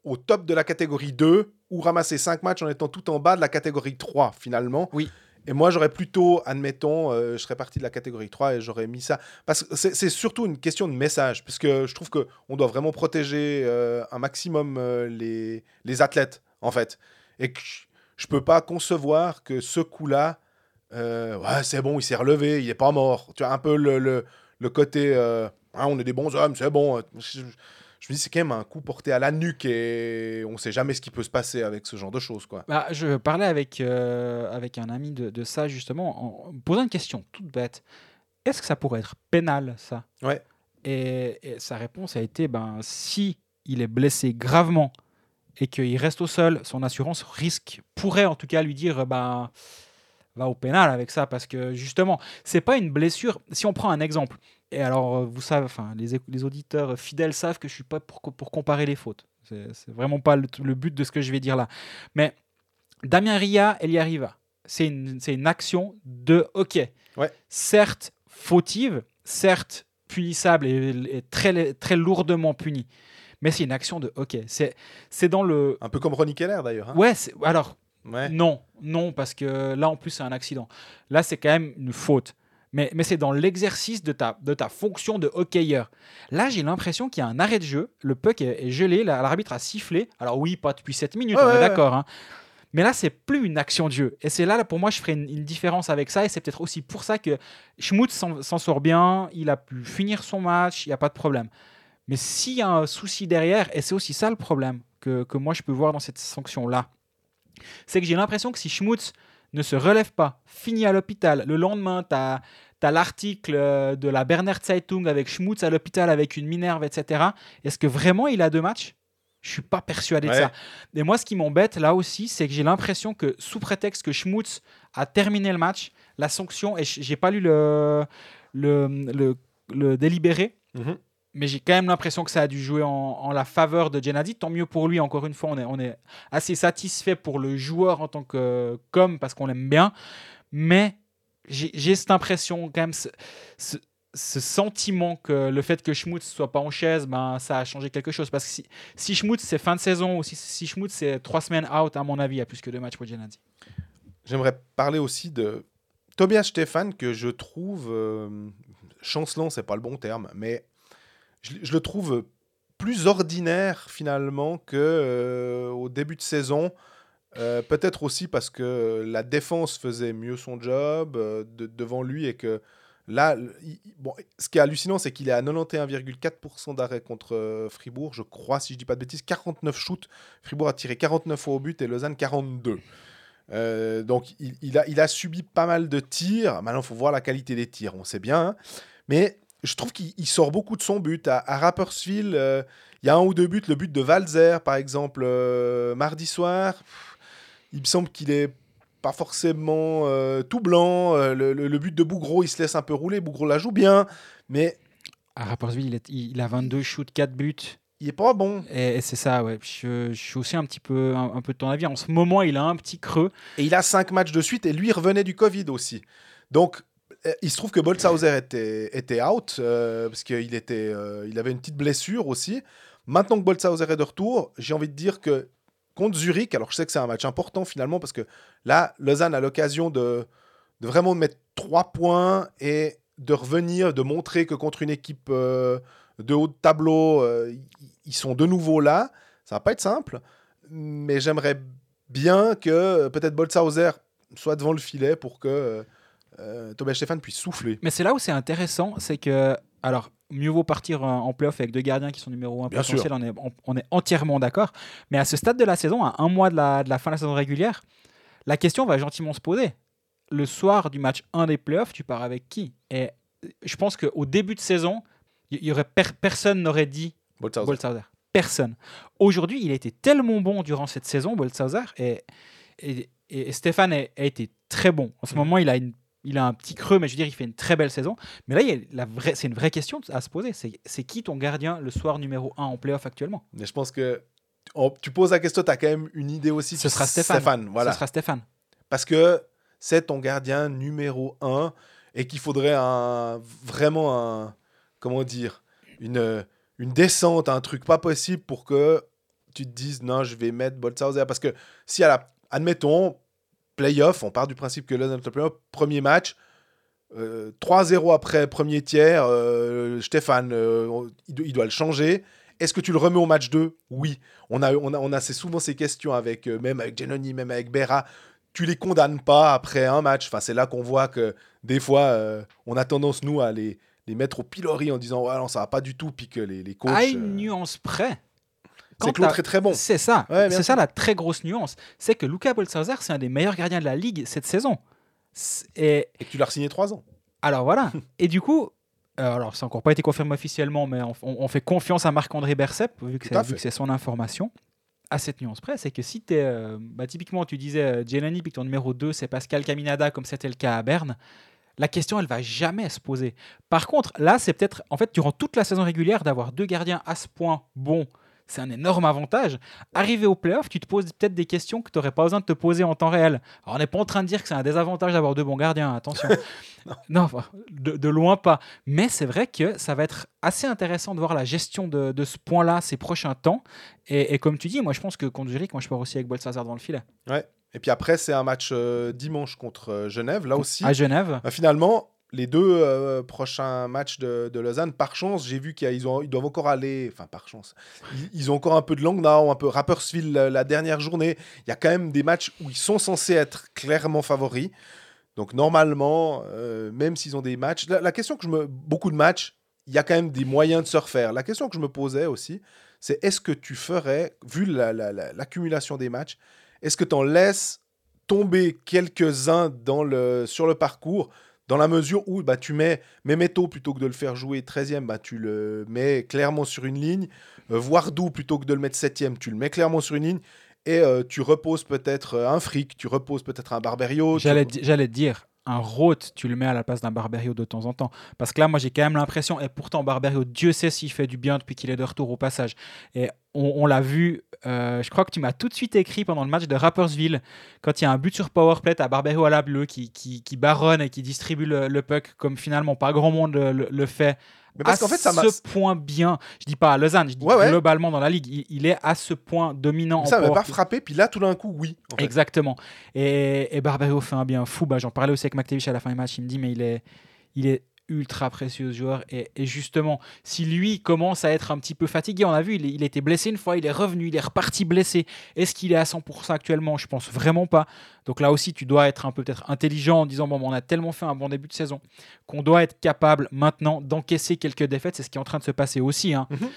au top de la catégorie 2 ou ramasser 5 matchs en étant tout en bas de la catégorie 3, finalement. Oui. Et moi, j'aurais plutôt, admettons, euh, je serais parti de la catégorie 3 et j'aurais mis ça. Parce que c'est surtout une question de message, parce que je trouve qu'on doit vraiment protéger euh, un maximum euh, les, les athlètes, en fait. Et que je- peux pas concevoir que ce coup-là, ouais, c'est bon, il s'est relevé, il est pas mort. Tu as un peu le, le, côté, Ah, on est des bons hommes, c'est bon. Me dis, c'est quand même un coup porté à la nuque et on sait jamais ce qui peut se passer avec ce genre de choses, quoi. Bah, je parlais avec, euh, avec un ami de, de ça justement, en posant une question toute bête. Est-ce que ça pourrait être pénal, ça? Ouais. et, et sa réponse a été, ben, si il est blessé gravement et qu'il reste au sol, son assurance risque, pourrait en tout cas lui dire, ben, va au pénal avec ça, parce que justement, c'est pas une blessure. Si on prend un exemple, et alors euh, vous savez, enfin, les, auditeurs fidèles savent que je suis pas pour, pour comparer les fautes. C'est vraiment pas le, le but de ce que je vais dire là. Mais Damien Ria, elle y arriva. C'est une, une action de hockey. Ouais. Certes fautive, certes punissable et, et très, très lourdement punie. Mais c'est une action de hockey. C'est dans le. Un peu comme Ronnie Keller, d'ailleurs. hein. Ouais, alors Ouais. non, non, parce que là, en plus, c'est un accident. Là, c'est quand même une faute. Mais, mais c'est dans l'exercice de ta, de ta fonction de hockeyeur. Là, j'ai l'impression qu'il y a un arrêt de jeu. Le puck est, est gelé. la- L'arbitre a sifflé. Alors oui, pas depuis 7 minutes, Ouais, on est ouais. d'accord. hein. Mais là, c'est plus une action de jeu. Et c'est là, là, pour moi, je ferai une, une différence avec ça. Et c'est peut-être aussi pour ça que Schmutz s'en s'en sort bien. Il a pu finir son match. Il n'y a pas de problème. Mais s'il y a un souci derrière, et c'est aussi ça le problème que, que moi je peux voir dans cette sanction-là, c'est que j'ai l'impression que si Schmutz ne se relève pas, finit à l'hôpital, le lendemain, tu as, l'article euh, de la Berner Zeitung avec Schmutz à l'hôpital avec une minerve, etc. Est-ce que vraiment il a deux matchs? Je suis pas persuadé de ça. Et moi, ce qui m'embête là aussi, c'est que j'ai l'impression que sous prétexte que Schmutz a terminé le match, la sanction, et j'ai pas lu le, le, le, le délibéré, Mhm. mais j'ai quand même l'impression que ça a dû jouer en, en la faveur de Gennady. Tant mieux pour lui, encore une fois, on est, on est assez satisfait pour le joueur en tant que comme parce qu'on l'aime bien. Mais j'ai cette impression, quand même, ce, ce- ce sentiment que le fait que Schmutz soit pas en chaise, ben, ça a changé quelque chose. Parce que si, si Schmutz c'est fin de saison ou si, si Schmutz c'est trois semaines out, à mon avis, a plus que deux matchs pour Gennady. J'aimerais parler aussi de Tobias Stéphane, que je trouve euh, chancelant, c'est pas le bon terme, mais je, je le trouve plus ordinaire finalement que euh, au début de saison. Euh, Peut-être aussi parce que la défense faisait mieux son job euh, de- devant lui et que là, bon, ce qui est hallucinant, c'est qu'il est à 91,4% d'arrêt contre euh, Fribourg, je crois, si je dis pas de bêtises, 49 shoots. Fribourg a tiré 49 fois au but et Lausanne 42. Euh, donc il, a, subi pas mal de tirs. Maintenant, il faut voir la qualité des tirs, on sait bien. hein. Mais je trouve qu'il il sort beaucoup de son but. À, à Rapperswil, il y a un ou deux buts. Le but de Valzer, par exemple, mardi soir, il me semble qu'il est pas forcément euh, tout blanc. Euh, le, le- le but de Bougro, il se laisse un peu rouler. Bougro la joue bien, mais À Rapperswil, il, a 22 shoots, 4 buts. il est pas bon. Et, et c'est ça, ouais. Je, je suis aussi un petit peu, un, un peu de ton avis. En ce moment, il a un petit creux. Et il a cinq matchs de suite et lui il revenait du Covid aussi. Donc euh, il se trouve que Boltzhauser était, était out euh, parce qu'il était, euh, il avait une petite blessure aussi. Maintenant que Boltzhauser est de retour, j'ai envie de dire que contre Zurich, alors je sais que c'est un match important finalement parce que là, Lausanne a l'occasion de, vraiment mettre trois points et de revenir, de montrer que contre une équipe euh, de haut de tableau, euh, ils- sont de nouveau là. Ça va pas être simple, mais j'aimerais bien que euh, peut-être Boltzhauser soit devant le filet pour que euh, Tobias Stéphane puisse souffler. Mais c'est là où c'est intéressant, c'est que, alors, mieux vaut partir en playoff avec deux gardiens qui sont numéro 1 Bien potentiel, on est, on, on est entièrement d'accord. Mais à ce stade de la saison, à un mois de la, de la fin de la saison régulière, la question va gentiment se poser. Le soir du match 1 des playoffs, tu pars avec qui? Et euh, je pense qu'au début de saison, y, y aurait per- personne n'aurait dit Boltzhauser. Boltzhauser. Personne. Aujourd'hui, il a été tellement bon durant cette saison, Boltzhauser, et, et, et Stéphane a, a été très bon. En ce Mhm. moment, il a, une, il a un petit creux, mais je veux dire, il fait une très belle saison. Mais là, il y a la vraie, c'est une vraie question à se poser. C'est, qui ton gardien le soir numéro 1 en playoff actuellement? Mais je pense que tu poses la question, tu as quand même une idée aussi. Ce sera Stéphane. voilà. Ce sera Stéphane. Parce que c'est ton gardien numéro un et qu'il faudrait un, vraiment un, comment dire, une, une descente, un truc pas possible pour que tu te dises non, je vais mettre Boltzhauser. Parce que si à la, admettons, playoff, on part du principe que là, dans le playoff, premier match, euh, 3-0 après premier tiers, euh, Stéphane, euh, il, do- il doit le changer. Est-ce que tu le remets au match 2 Oui. On a, on a, on a assez souvent ces questions avec, euh, même avec Genoni, même avec Berra. Tu les condamnes pas après un match. Enfin, c'est là qu'on voit que des fois, euh, on a tendance, nous, à les, les mettre au pilori en disant ouais, non, ça va pas du tout. Puis que les, les coachs. à une euh, nuance près. C'est que l'autre est très bon. C'est ça. Ouais, c'est ça la très grosse nuance. C'est que Luca Boltzhauser, c'est un des meilleurs gardiens de la ligue cette saison. Et, Et que tu l'as signé 3 ans. Alors voilà. Et du coup, euh, alors ça n'a encore pas été confirmé officiellement, mais on, on- on fait confiance à Marc-André Bercep, vu que c'est- son information. À cette nuance près, c'est que si tu es. bah, typiquement, tu disais euh, Jelani, puis que ton numéro 2, c'est Pascal Caminada, comme c'était le cas à Berne. La question, elle va jamais se poser. Par contre, là, c'est peut-être, en fait, durant toute la saison régulière, d'avoir deux gardiens à ce point bons, c'est un énorme avantage. Arrivé au playoff, tu te poses peut-être des questions que tu n'aurais pas besoin de te poser en temps réel. Alors, on n'est pas en train de dire que c'est un désavantage d'avoir deux bons gardiens, attention. non, de, de loin pas. Mais c'est vrai que ça va être assez intéressant de voir la gestion de, de ce point-là ces prochains temps. Et, et comme tu dis, moi, je pense que contre Zurich, moi, je pars aussi avec Bolsazar dans le filet. Ouais. Et puis après, c'est un match euh, dimanche contre euh, Genève. Là aussi, À Genève, bah, finalement, les deux euh, prochains matchs de, de Lausanne, par chance, j'ai vu qu'ils ils doivent encore aller. Enfin, par chance. Ils, ont encore un peu de Langnau, un peu Rapperswil la, la dernière journée. Il y a quand même des matchs où ils sont censés être clairement favoris. Donc, normalement, euh, même s'ils ont des matchs. La, question que je me. Beaucoup de matchs, il y a quand même des moyens de se refaire. La question que je me posais aussi, c'est est-ce que tu ferais, vu la- la- la- l'accumulation des matchs, est-ce que tu en laisses tomber quelques-uns le, sur le parcours dans la mesure où bah, tu mets Memeto plutôt que de le faire jouer 13e, bah, tu le mets clairement sur une ligne. Euh, Voardou plutôt que de le mettre 7e, tu le mets clairement sur une ligne. Et euh, tu reposes peut-être euh, un fric, tu reposes peut-être un Barberio. tu- J'allais te dire, un Roth, tu le mets à la place d'un Barberio de temps en temps. Parce que là, moi, j'ai quand même l'impression, et pourtant, Barberio, Dieu sait s'il fait du bien depuis qu'il est de retour au passage. Et on, l'a vu, euh, je crois que tu m'as tout de suite écrit pendant le match de Rappersville, quand il y a un but sur powerplay, à Barberio à la bleue qui, qui, baronne et qui distribue le, puck comme finalement pas grand monde le fait. Mais parce à qu'en fait, ça ce point bien, je dis pas à Lausanne, je dis Ouais, ouais. globalement dans la ligue, il, il est à ce point dominant. en Ça m'a pas frappé, puis là, tout d'un coup, oui. en fait. Exactement. Et, et fait un bien fou. Bah, J'en parlais aussi avec McTavish à la fin du match. Il me dit, mais il est, il est ultra précieux joueur. Et, justement, si lui commence à être un petit peu fatigué, on a vu, il, été blessé une fois, il est revenu, il est reparti blessé. Est-ce qu'il est à 100% actuellement? Je pense vraiment pas. Donc là aussi, tu dois être un peu peut-être intelligent en disant, bon, on a tellement fait un bon début de saison qu'on doit être capable maintenant d'encaisser quelques défaites. C'est ce qui est en train de se passer aussi. hein. Mhm.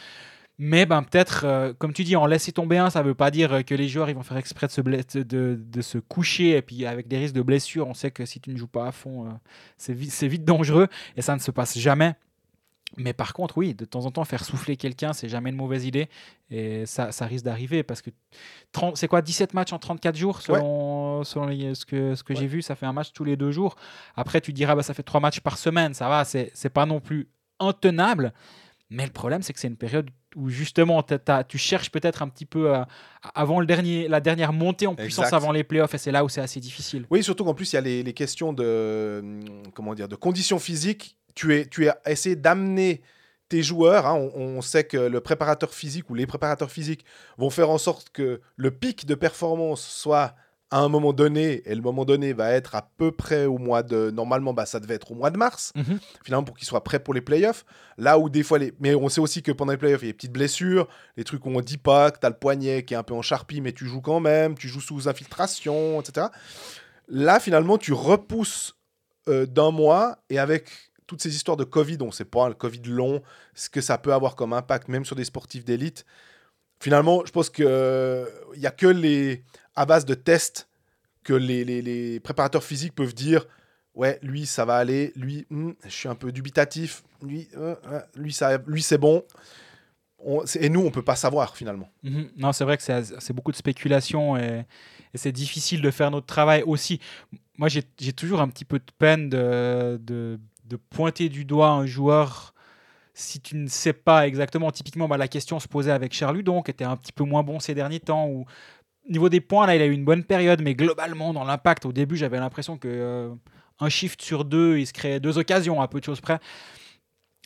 Mais ben, peut-être, euh, comme tu dis, en laisser tomber un, ça ne veut pas dire euh, que les joueurs ils vont faire exprès de se, de, de se coucher. Et puis avec des risques de blessure, on sait que si tu ne joues pas à fond, euh, c'est vite, c'est vite dangereux. Et ça ne se passe jamais. Mais par contre, oui, de temps en temps, faire souffler quelqu'un, c'est jamais une mauvaise idée. Et ça, ça risque d'arriver parce que 30 c'est quoi 17 matchs en 34 jours selon, selon les- ce que, ce que j'ai vu. Ça fait un match tous les deux jours. Après, tu diras, bah, ça fait trois matchs par semaine. Ça va, c'est c'est pas non plus intenable. Mais le problème, c'est que c'est une période où justement tu cherches peut-être un petit peu euh, avant le dernier, la dernière montée en puissance Exact. avant les playoffs. Et c'est là où c'est assez difficile. Oui, surtout qu'en plus, il y a les, les questions de, hum, comment dire, de conditions physiques. Tu es, tu as essayé d'amener tes joueurs. hein. on, on sait que le préparateur physique ou les préparateurs physiques vont faire en sorte que le pic de performance soit à un moment donné, et le moment donné va être à peu près au mois de... Normalement, bah, ça devait être au mois de mars, Mhm. finalement, pour qu'ils soient prêts pour les playoffs. Là où des fois... Les... Mais on sait aussi que pendant les playoffs, il y a des petites blessures, les trucs où on dit pas, que tu as le poignet qui est un peu en charpie, mais tu joues quand même, tu joues sous infiltration, etc. Là, finalement, tu repousses euh, d'un mois et avec toutes ces histoires de Covid, on ne sait pas, le Covid long, ce que ça peut avoir comme impact, même sur des sportifs d'élite. Finalement, je pense qu'il n'y a que les, à base de tests que les, les- préparateurs physiques peuvent dire Ouais, lui, ça va aller. Lui, hmm, je suis un peu dubitatif. Lui, euh, euh, lui, lui c'est bon. Et nous, on peut pas savoir finalement. Mhm. Non, c'est vrai que c'est beaucoup de spéculation et, c'est difficile de faire notre travail aussi. Moi, j'ai toujours un petit peu de peine de, de, pointer du doigt un joueur si tu ne sais pas exactement. Typiquement, bah, la question se posait avec Charles donc était un petit peu moins bon ces derniers temps. Niveau des points, là, il a eu une bonne période, mais globalement, dans l'impact, au début, j'avais l'impression que euh, un shift sur deux, il se créait deux occasions à peu de choses près.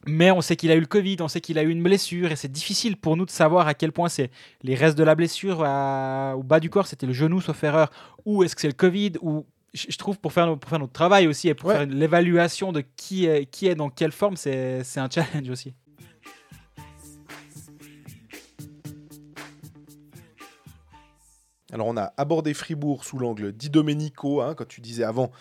Mais on sait qu'il a eu le Covid, on sait qu'il a eu une blessure, et c'est difficile pour nous de savoir à quel point c'est les restes de la blessure à- au bas du corps, c'était le genou sauf erreur, ou est-ce que c'est le Covid, ou je trouve pour faire, no- pour faire notre travail aussi et pour Ouais. faire l'évaluation de qui est, qui est dans quelle forme, c'est un challenge aussi. Alors, on a abordé Fribourg sous l'angle Di Domenico, hein, quand tu disais avant,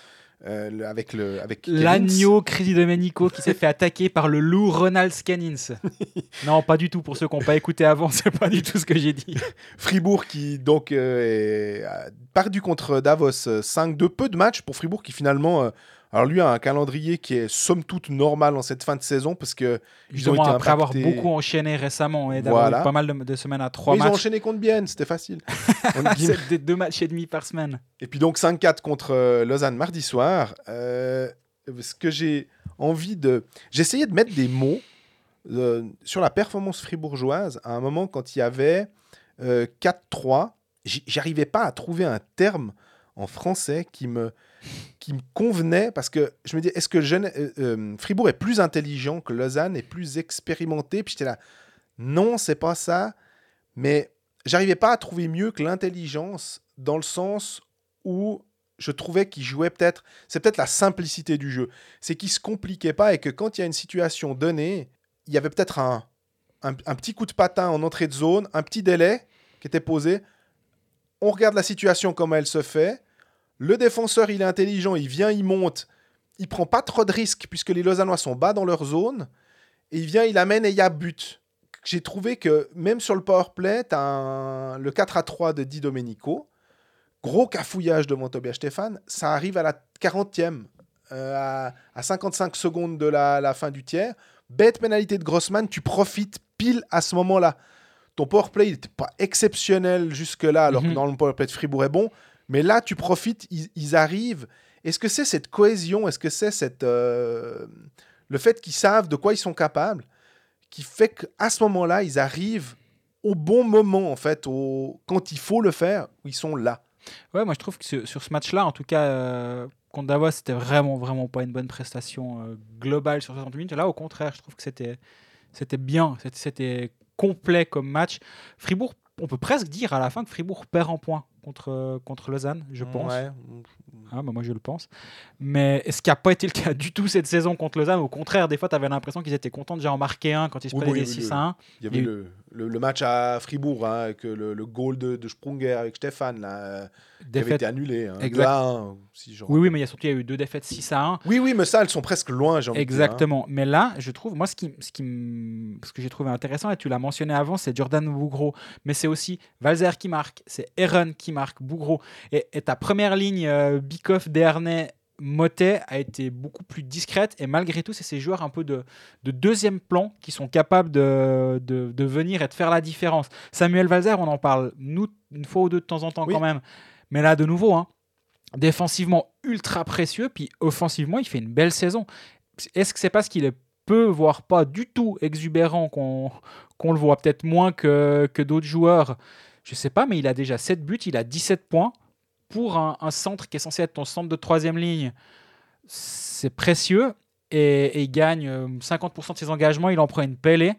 euh, avec le avec. L'agneau Crédit Domenico qui s'est fait attaquer par le loup Ronald Scannins. non, pas du tout, pour ceux qui n'ont pas écouté avant, c'est pas du tout ce que j'ai dit. Fribourg qui donc euh, est, a perdu contre Davos euh, 5-2. Peu de matchs pour Fribourg qui finalement, euh, alors lui a un calendrier qui est somme toute normal en cette fin de saison parce que ils ont été après avoir beaucoup enchaîné récemment et d'avoir Voilà. eu pas mal de, de semaines à trois Mais ils ont matchs. enchaîné contre Bienne, c'était facile. Des deux matchs et demi par semaine. Et puis donc 5-4 contre euh, Lausanne mardi soir. Euh, ce que j'ai envie de... Essayé de mettre des mots euh, sur la performance fribourgeoise à un moment quand il y avait euh, 4-3. J- J'arrivais pas à trouver un terme en français qui me, qui me convenait parce que je me dis, est-ce que jeune, euh, euh, Fribourg est plus intelligent que Lausanne, est plus expérimenté? Puis j'étais là, non, c'est pas ça. Mais j'arrivais pas à trouver mieux que l'intelligence dans le sens où je trouvais qu'il jouait peut-être. C'est peut-être la simplicité du jeu. C'est qu'il se compliquait pas et que quand il y a une situation donnée, il y avait peut-être un, un, un petit coup de patin en entrée de zone, un petit délai qui était posé. On regarde la situation comme elle se fait. Le défenseur, il est intelligent, il vient, il monte. Il prend pas trop de risques puisque les Lausannois sont bas dans leur zone. Et il vient, il amène et il y a but. J'ai trouvé que même sur le powerplay, tu as le 4 à 3 de Di Domenico. Gros cafouillage devant Tobias Stéphane. Ça arrive à la 40e, euh, à, à 55 secondes de la, la fin du tiers. Bête pénalité de Grossman, tu profites pile à ce moment-là. Ton powerplay n'était pas exceptionnel jusque-là, alors Mhm. que dans le powerplay de Fribourg est bon. Mais là, tu profites, ils, arrivent. Est-ce que c'est cette cohésion? Est-ce que c'est euh, le fait qu'ils savent de quoi ils sont capables qui fait qu'à ce moment-là, ils arrivent au bon moment, en fait, au... quand il faut le faire, où ils sont là? Ouais, moi je trouve que sur, ce match-là, en tout cas, euh, contre Davos, c'était vraiment, vraiment pas une bonne prestation euh, globale sur 60 minutes. Là, au contraire, je trouve que c'était, c'était bien, c'était complet comme match. Fribourg, on peut presque dire à la fin que Fribourg perd en points contre, euh, contre Lausanne, je pense. Ouais. Ah, bah, moi, je le pense. Mais ce qui n'a pas été le cas du tout cette saison contre Lausanne, au contraire, des fois, tu avais l'impression qu'ils étaient contents de déjà en marquer un quand ils se Oui, prenaient oui, des oui, 6 oui. à 1. Il y avait le, le- le match à Fribourg, hein, avec le, le goal de, de Sprunger avec Stéphane, là, euh, qui avait été annulé. Hein, Exact. 2 à 1, si je Oui, oui, mais il y a surtout il y a eu deux défaites 6 à 1. Oui, oui, mais ça, elles sont presque loin, j'ai dire, hein. Exactement. Mais là, je trouve, moi, ce, qui, ce, qui ce que j'ai trouvé intéressant, et tu l'as mentionné avant, c'est Jordan Bougro. Mais c'est aussi Valzer qui marque, c'est Aaron qui marque, Bougro. Et, et ta première ligne, euh, Bikoff, Dernay, Motet, a été beaucoup plus discrète. Et malgré tout, c'est ces joueurs un peu de, de deuxième plan qui sont capables de, de, de venir et de faire la différence. Samuel Valzer, on en parle, nous, une fois ou deux de temps en temps Oui. quand même. Mais là, de nouveau, hein, défensivement ultra précieux, puis offensivement, il fait une belle saison. Est-ce que c'est parce qu'il est peu, voire pas du tout exubérant qu'on qu'on le voit peut-être moins que, que d'autres joueurs? Je sais pas, mais il a déjà 7 buts, il a 17 points. Pour un, un centre qui est censé être ton centre de troisième ligne, c'est précieux. Et, et il gagne euh, 50% de ses engagements, il en prend une pellée.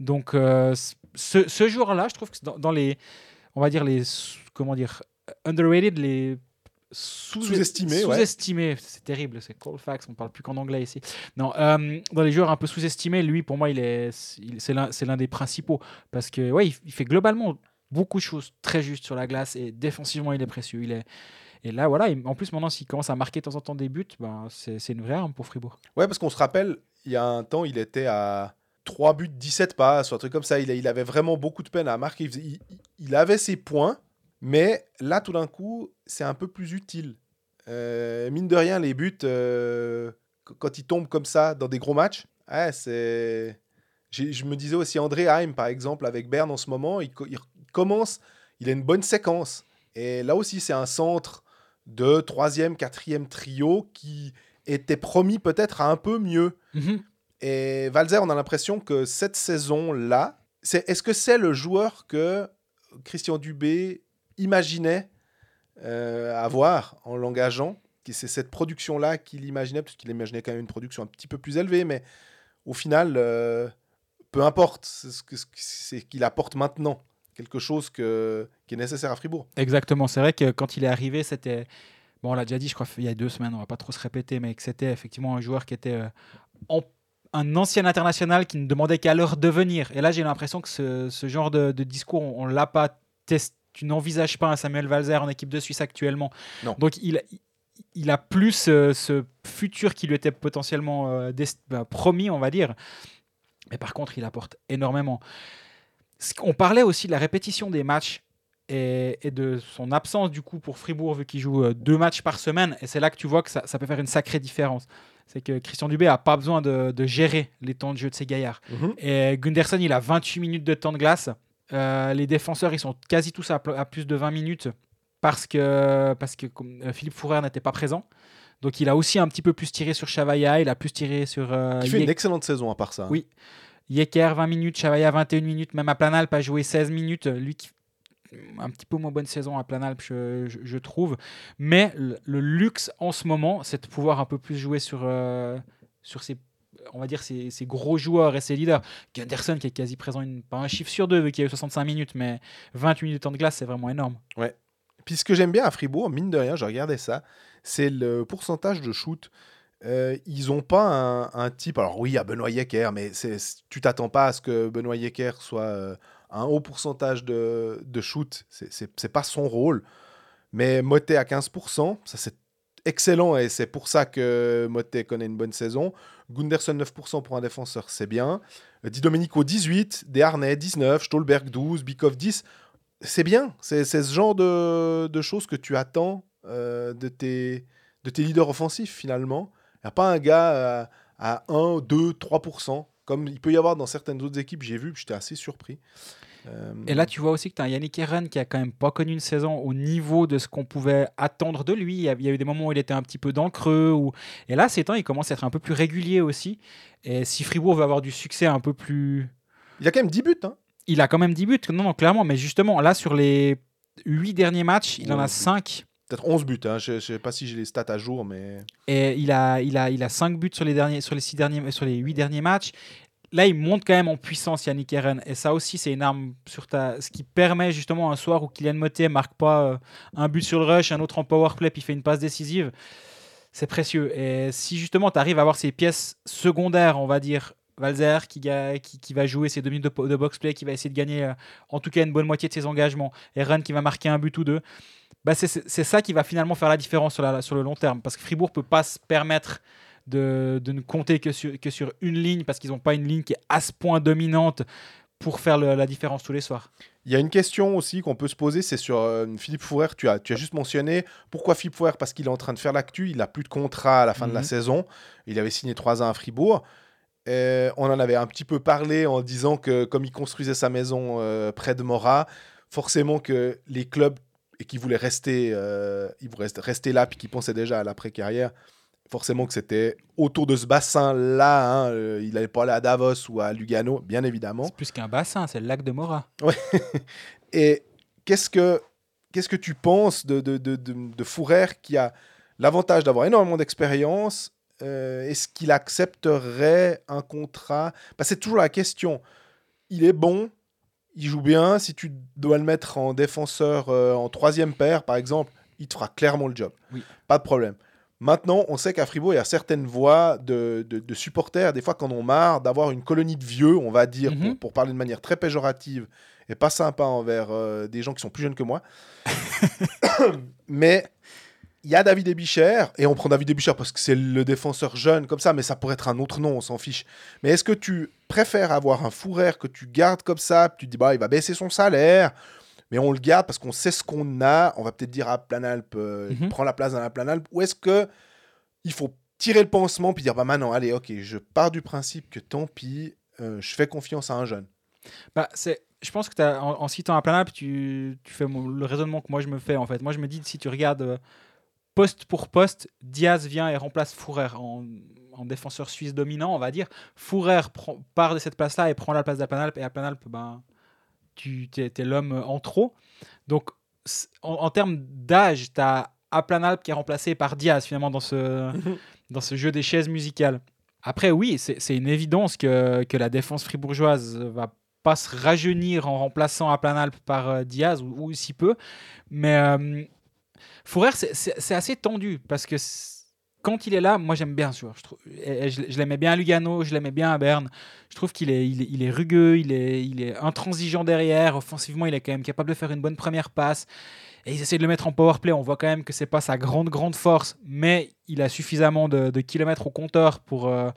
Donc euh, ce, ce jour-là, je trouve que dans, dans les, on va dire les, sous- comment dire, underrated, les sous- Sous-estimés, ouais. Sous-estimés, c'est terrible, c'est Colfax, on parle plus qu'en anglais ici. Non, euh, dans les joueurs un peu sous-estimés, lui, pour moi, il est, c'est l'un, c'est l'un des principaux parce que ouais, il, il fait globalement beaucoup de choses très justes sur la glace et défensivement, il est précieux. Il est et là, voilà, il- en plus, maintenant, s'il commence à marquer de temps en temps des buts, ben, c'est, une vraie arme pour Fribourg. Ouais, parce qu'on se rappelle, il y a un temps, il était à 3 buts, 17 passes, ou un truc comme ça. Il, avait vraiment beaucoup de peine à marquer. Il, avait ses points, mais là, tout d'un coup, c'est un peu plus utile. Euh, mine de rien, les buts, euh, qu- quand ils tombent comme ça dans des gros matchs, c'est. Je me disais aussi André Heim, par exemple, avec Berne en ce moment, il, co- commence, il a une bonne séquence. Et là aussi, c'est un centre de troisième, quatrième trio qui était promis peut-être à un peu mieux. Et Valzer, on a l'impression que cette saison-là, c'est, est-ce que c'est le joueur que Christian Dubé imaginait euh, avoir en l'engageant? C'est cette production-là qu'il imaginait, parce qu'il imaginait quand même une production un petit peu plus élevée, mais au final, euh, peu importe, c'est ce qu'il apporte maintenant quelque chose que, qui est nécessaire à Fribourg. Exactement. C'est vrai que quand il est arrivé, c'était. Bon, on l'a déjà dit, je crois, il y a deux semaines, on va pas trop se répéter, mais que c'était effectivement un joueur qui était euh, en- un ancien international qui ne demandait qu'à leur devenir. Et là, j'ai l'impression que ce, ce genre de, de discours, on, ne l'a pas testé. Tu n'envisages pas un Samuel Valzer en équipe de Suisse actuellement. Non. Donc, il, il a plus ce, ce futur qui lui était potentiellement euh, bah, promis, on va dire. Mais par contre, il apporte énormément. Qu'on parlait aussi de la répétition des matchs et, et de son absence du coup pour Fribourg vu qu'il joue euh, deux matchs par semaine et c'est là que tu vois que ça, ça peut faire une sacrée différence. C'est que Christian Dubé a pas besoin de, de gérer les temps de jeu de ses gaillards. Et Gunderson, il a 28 minutes de temps de glace. Euh, les défenseurs, ils sont quasi tous à, pl- à plus de 20 minutes parce que, parce que comme, euh, Philippe Fourrer n'était pas présent. Donc il a aussi un petit peu plus tiré sur Chavaya, il a plus tiré sur euh, Qui fait une excellente saison à part ça. Oui. Yeker 20 minutes, Chavaya 21 minutes, même à Planalp a joué 16 minutes. Lui qui un petit peu moins bonne saison à Planalp, je, trouve. Mais le, luxe en ce moment, c'est de pouvoir un peu plus jouer sur, euh, sur ces, on va dire, ces, ces gros joueurs et ces leaders. Gunderson qui est quasi présent, pas un chiffre sur deux vu qu'il a eu 65 minutes, mais 28 minutes de temps de glace, c'est vraiment énorme. Puis ce que j'aime bien à Fribourg, mine de rien, je regardais ça, c'est le pourcentage de shoot. Euh, ils n'ont pas un, type. Alors oui, a Benoît Yecker, mais c'est, tu t'attends pas à ce que Benoît Yecker soit euh, un haut pourcentage de, shoot. C'est, c'est, c'est pas son rôle. Mais Motet à 15%, ça c'est excellent et c'est pour ça que Motet connaît une bonne saison. Gunderson 9% pour un défenseur, c'est bien. Di Domenico 18, Desharnais 19, Stolberg 12%, Bikov 10. C'est bien. C'est, c'est ce genre de, de choses que tu attends euh, de, tes, de tes leaders offensifs finalement. Il n'y a pas un gars euh, à 1, 2, 3%, comme il peut y avoir dans certaines autres équipes, j'ai vu, j'étais assez surpris. Euh, Et là, tu vois aussi que tu as un Yannick Eren qui a quand même pas connu une saison au niveau de ce qu'on pouvait attendre de lui. Il y a eu des moments où il était un petit peu dans le creux. Ou... Et là, ces temps, il commence à être un peu plus régulier aussi. Et si Fribourg veut avoir du succès un peu plus. il a quand même 10 buts. Hein. Il a quand même 10 buts, non, non, clairement. Mais justement, là, sur les 8 derniers matchs, il en a Ouais. 5. Peut-être 11 buts. Hein. Je ne sais pas si j'ai les stats à jour, mais. Et il a, il a, il a 5 buts sur les, derniers, sur, les six derniers, sur les 8 derniers matchs. Là, il monte quand même en puissance, Yannick Eren. Et ça aussi, c'est une arme sur ta. Ce qui permet justement un soir où Kylian Motet marque pas euh, un but sur le rush, un autre en powerplay, puis fait une passe décisive. C'est précieux. Et si justement tu arrives à avoir ces pièces secondaires, on va dire, Valzer qui, qui, va jouer ses deux minutes de, de box-play, qui va essayer de gagner euh, en tout cas une bonne moitié de ses engagements, Eren qui va marquer un but ou deux, bah c'est- ça qui va finalement faire la différence sur, la- sur le long terme. Parce que Fribourg peut pas se permettre de, de ne compter que sur, que sur une ligne, parce qu'ils n'ont pas une ligne qui est à ce point dominante pour faire le- la différence tous les soirs. Il y a une question aussi qu'on peut se poser, c'est sur euh, Philippe Fourer. Tu as, tu as juste mentionné pourquoi Philippe Fourer Parce qu'il est en train de faire l'actu. Il n'a plus de contrat à la fin de la Mhm. saison. Il avait signé 3 ans à Fribourg. Euh, on en avait un petit peu parlé en disant que comme il construisait sa maison euh, près de Mora, forcément que les clubs et qui voulaient rester, euh, ils voulaient rester- là puis qui pensaient déjà à l'après-carrière, forcément que c'était autour de ce bassin-là. hein, euh, il n'allait pas aller à Davos ou à Lugano, bien évidemment. C'est plus qu'un bassin, c'est le lac de Mora. Et qu'est-ce que, qu'est-ce que tu penses de, de, de, de, qui a l'avantage d'avoir énormément d'expérience euh, Est-ce qu'il accepterait un contrat? C'est toujours la question. Il est bon, il joue bien. Si tu dois le mettre en défenseur euh, en troisième paire, par exemple, il te fera clairement le job. Oui. Pas de problème. Maintenant, on sait qu'à Fribourg, il y a certaines voix de, de- de supporters, des fois, qui en ont marre d'avoir une colonie de vieux, on va dire, pour, Mhm. pour parler de manière très péjorative et pas sympa envers euh, des gens qui sont plus jeunes que moi. mais il y a David Ebicher, et on prend David Ebicher parce que c'est le défenseur jeune comme ça, mais ça pourrait être un autre nom, on s'en fiche. Mais est-ce que tu préfères avoir un Fourer que tu gardes comme ça, puis tu te dis, bah, il va baisser son salaire, mais on le garde parce qu'on sait ce qu'on a, on va peut-être dire à Planalp, euh, il prend la place dans la Planalp, ou est-ce que il faut tirer le pansement puis dire, bah maintenant, allez, ok, je pars du principe que tant pis, euh, je fais confiance à un jeune. Bah, c'est, je pense que t'as- en, en citant un Planalp, tu, tu fais mon- le raisonnement que moi je me fais en fait. Moi je me dis, si tu regardes euh, poste pour poste, Diaz vient et remplace Fourer en, en défenseur suisse dominant, on va dire. Fourer prend- part de cette place-là et prend la place d'Aplanalp. Et Aplanalp, ben, tu es, l'homme en trop. Donc en, en termes d'âge, tu as Aplanalp qui est remplacé par Diaz finalement dans ce, dans ce jeu des chaises musicales. Après, oui, c'est c'est une évidence que, que la défense fribourgeoise va pas se rajeunir en remplaçant Aplanalp par euh, Diaz, ou, ou si peu. Mais euh, Fourer, c'est- assez tendu parce que quand il est là, moi j'aime bien. Je, je, je, l'aimais bien à Lugano, je l'aimais bien à Berne. Je trouve qu'il est, il est, il est rugueux, il est, il est intransigeant derrière. Offensivement, il est quand même capable de faire une bonne première passe. Et ils essaient de le mettre en power play. On voit quand même que c'est pas sa grande, grande force, mais il a suffisamment de, de kilomètres au compteur pour, euh,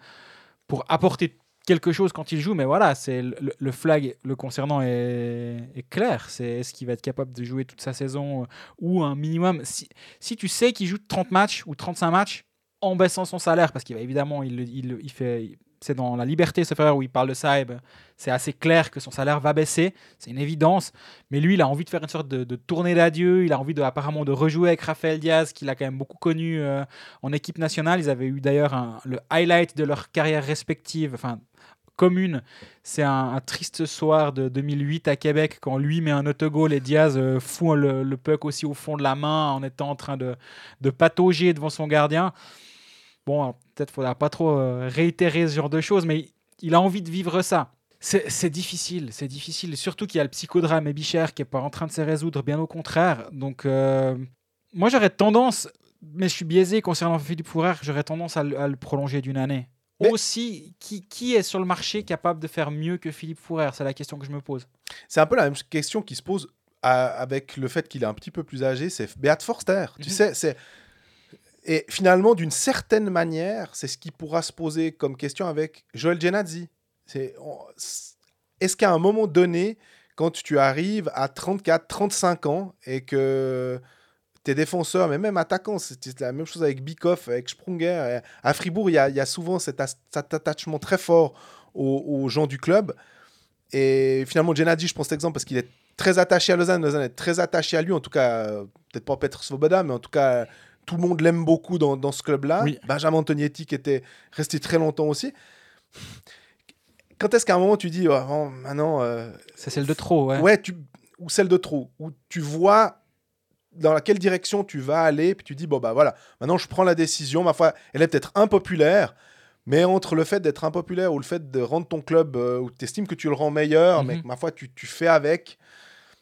pour apporter quelque chose quand il joue. Mais voilà, c'est le, le flag le concernant est, clair. C'est est-ce qu'il va être capable de jouer toute sa saison euh, ou un minimum? Si, si tu sais qu'il joue 30 matchs ou 35 matchs en baissant son salaire, parce qu'il va évidemment, il, il, il fait. C'est dans la liberté, ce frère, où il parle de ça. ben, c'est assez clair que son salaire va baisser. C'est une évidence. Mais lui, il a envie de faire une sorte de, tournée d'adieu. Il a envie de, apparemment de rejouer avec Rafael Diaz, qu'il a quand même beaucoup connu euh, en équipe nationale. Ils avaient eu d'ailleurs le highlight de leur carrière respective, enfin commune. C'est un, triste soir de 2008 à Québec quand lui met un autogol et Diaz euh, fout le, puck aussi au fond de la main en étant en train de, de patauger devant son gardien. Bon, peut-être faudra pas trop euh, réitérer ce genre de choses, mais il a envie de vivre ça. C'est difficile, c'est difficile. Surtout qu'il y a le psychodrame et Bicher qui est pas en train de se résoudre, bien au contraire. Donc, euh, moi, j'aurais tendance, mais je suis biaisé concernant Philippe Fourer, j'aurais tendance à, à le prolonger d'une année. Mais- Aussi, qui, qui est sur le marché capable de faire mieux que Philippe Fourer C'est la question que je me pose. C'est un peu la même question qui se pose à- avec le fait qu'il est un petit peu plus âgé, c'est Beat Forster. Tu Mhm. sais, c'est. Et finalement, d'une certaine manière, c'est ce qui pourra se poser comme question avec Joel Genazzi. C'est- Est-ce qu'à un moment donné, quand tu arrives à 34, 35 ans et que tes défenseurs, mais même attaquants, c'est la même chose avec Bikoff, avec Sprunger. À Fribourg, il y a, il y a souvent cet, attachement très fort aux, aux gens du club. Et finalement, Genadji, je prends cet exemple parce qu'il est très attaché à Lausanne. Lausanne est très attaché à lui, en tout cas, euh, peut-être pas Petr Svoboda, mais en tout cas, tout le monde l'aime beaucoup dans, dans ce club-là. Oui. Benjamin Antonietti qui était resté très longtemps aussi. Quand est-ce qu'à un moment tu dis, oh, bon, maintenant, euh, C'est celle de trop, ouais. ouais, tu, ou celle de trop, où tu vois dans laquelle direction tu vas aller, puis tu dis, bon, bah voilà, maintenant je prends la décision, ma foi, elle est peut-être impopulaire, mais entre le fait d'être impopulaire ou le fait de rendre ton club, euh, où tu estimes que tu le rends meilleur, Mhm. mais que ma foi, tu, tu fais avec,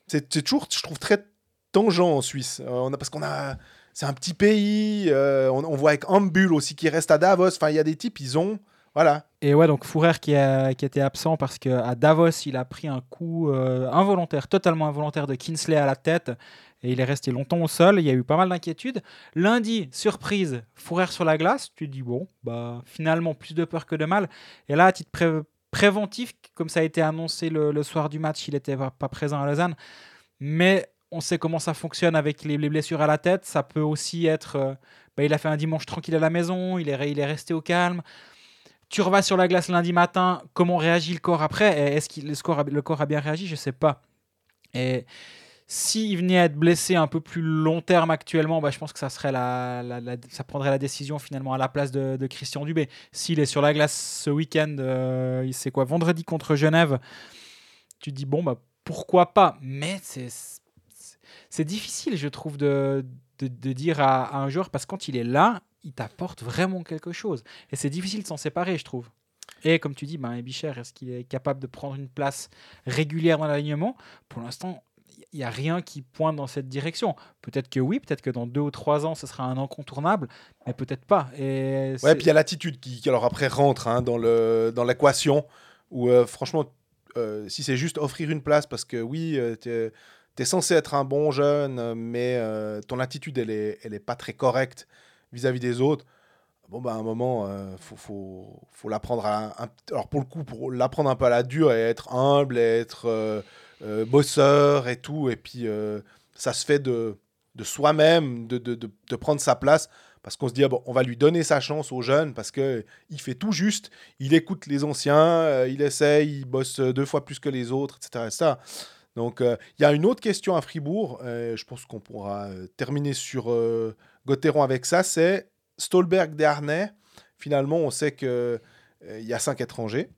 c'est c'est toujours, je trouve, très tangent en Suisse. Euh, on a, parce qu'on a. C'est un petit pays, euh, on, on voit avec Ambul aussi qui reste à Davos, enfin, il y a des types, ils ont. Voilà. Et ouais, donc Fourer qui, a, qui était absent parce qu'à Davos, il a pris un coup euh, involontaire, totalement involontaire de Kinsley à la tête. Et il est resté longtemps au sol. Il y a eu pas mal d'inquiétudes. Lundi, surprise, Fourer sur la glace. Tu te dis, bon, bah, finalement, plus de peur que de mal. Et là, à titre pré- préventif, comme ça a été annoncé le, soir du match, il n'était pas, présent à Lausanne. Mais on sait comment ça fonctionne avec les, les blessures à la tête. Ça peut aussi être. euh, bah, il a fait un dimanche tranquille à la maison. Il est, il est resté au calme. Tu revas sur la glace lundi matin, comment réagit le corps après? Est-ce que le, le corps a bien réagi? Je ne sais pas. Et s'il venait à être blessé un peu plus long terme actuellement, bah, je pense que ça, serait la, ça prendrait la décision finalement à la place de, Christian Dubé. S'il est sur la glace ce week-end, euh, il sait quoi, vendredi contre Genève, tu te dis bon, bah, pourquoi pas? Mais c'est difficile, je trouve, de, de, dire à, un joueur, parce que quand il est là, il t'apporte vraiment quelque chose. Et c'est difficile de s'en séparer, je trouve. Et comme tu dis, ben, Ebicher, est-ce qu'il est capable de prendre une place régulière dans l'alignement? Pour l'instant, il n'y a rien qui pointe dans cette direction. Peut-être que oui, peut-être que dans deux ou trois ans, ce sera un incontournable, mais peut-être pas. Et Ouais, puis il y a l'attitude qui, qui, alors après, rentre hein, dans le dans l'équation où, euh, franchement, euh, si c'est juste offrir une place, parce que oui, tu es, censé être un bon jeune, euh, mais euh, ton attitude, elle est, elle est pas très correcte vis-à-vis des autres. Bon, bah, à un moment, il faut, faut, faut l'apprendre à. un- alors, pour le coup, pour l'apprendre un peu à la dure et être humble, et être euh, euh, bosseur et tout. Et puis, euh, ça se fait de, de soi-même, de, de, de, prendre sa place. Parce qu'on se dit, ah bon, on va lui donner sa chance aux jeunes parce que il fait tout juste. Il écoute les anciens, euh, il essaye, il bosse deux fois plus que les autres, etc. etc. Donc, euh, il y a une autre question à Fribourg. euh, je pense qu'on pourra euh, terminer sur euh, Gauthieron avec ça. C'est Stolberg Desharnais. Finalement, on sait qu'il il y a cinq étrangers.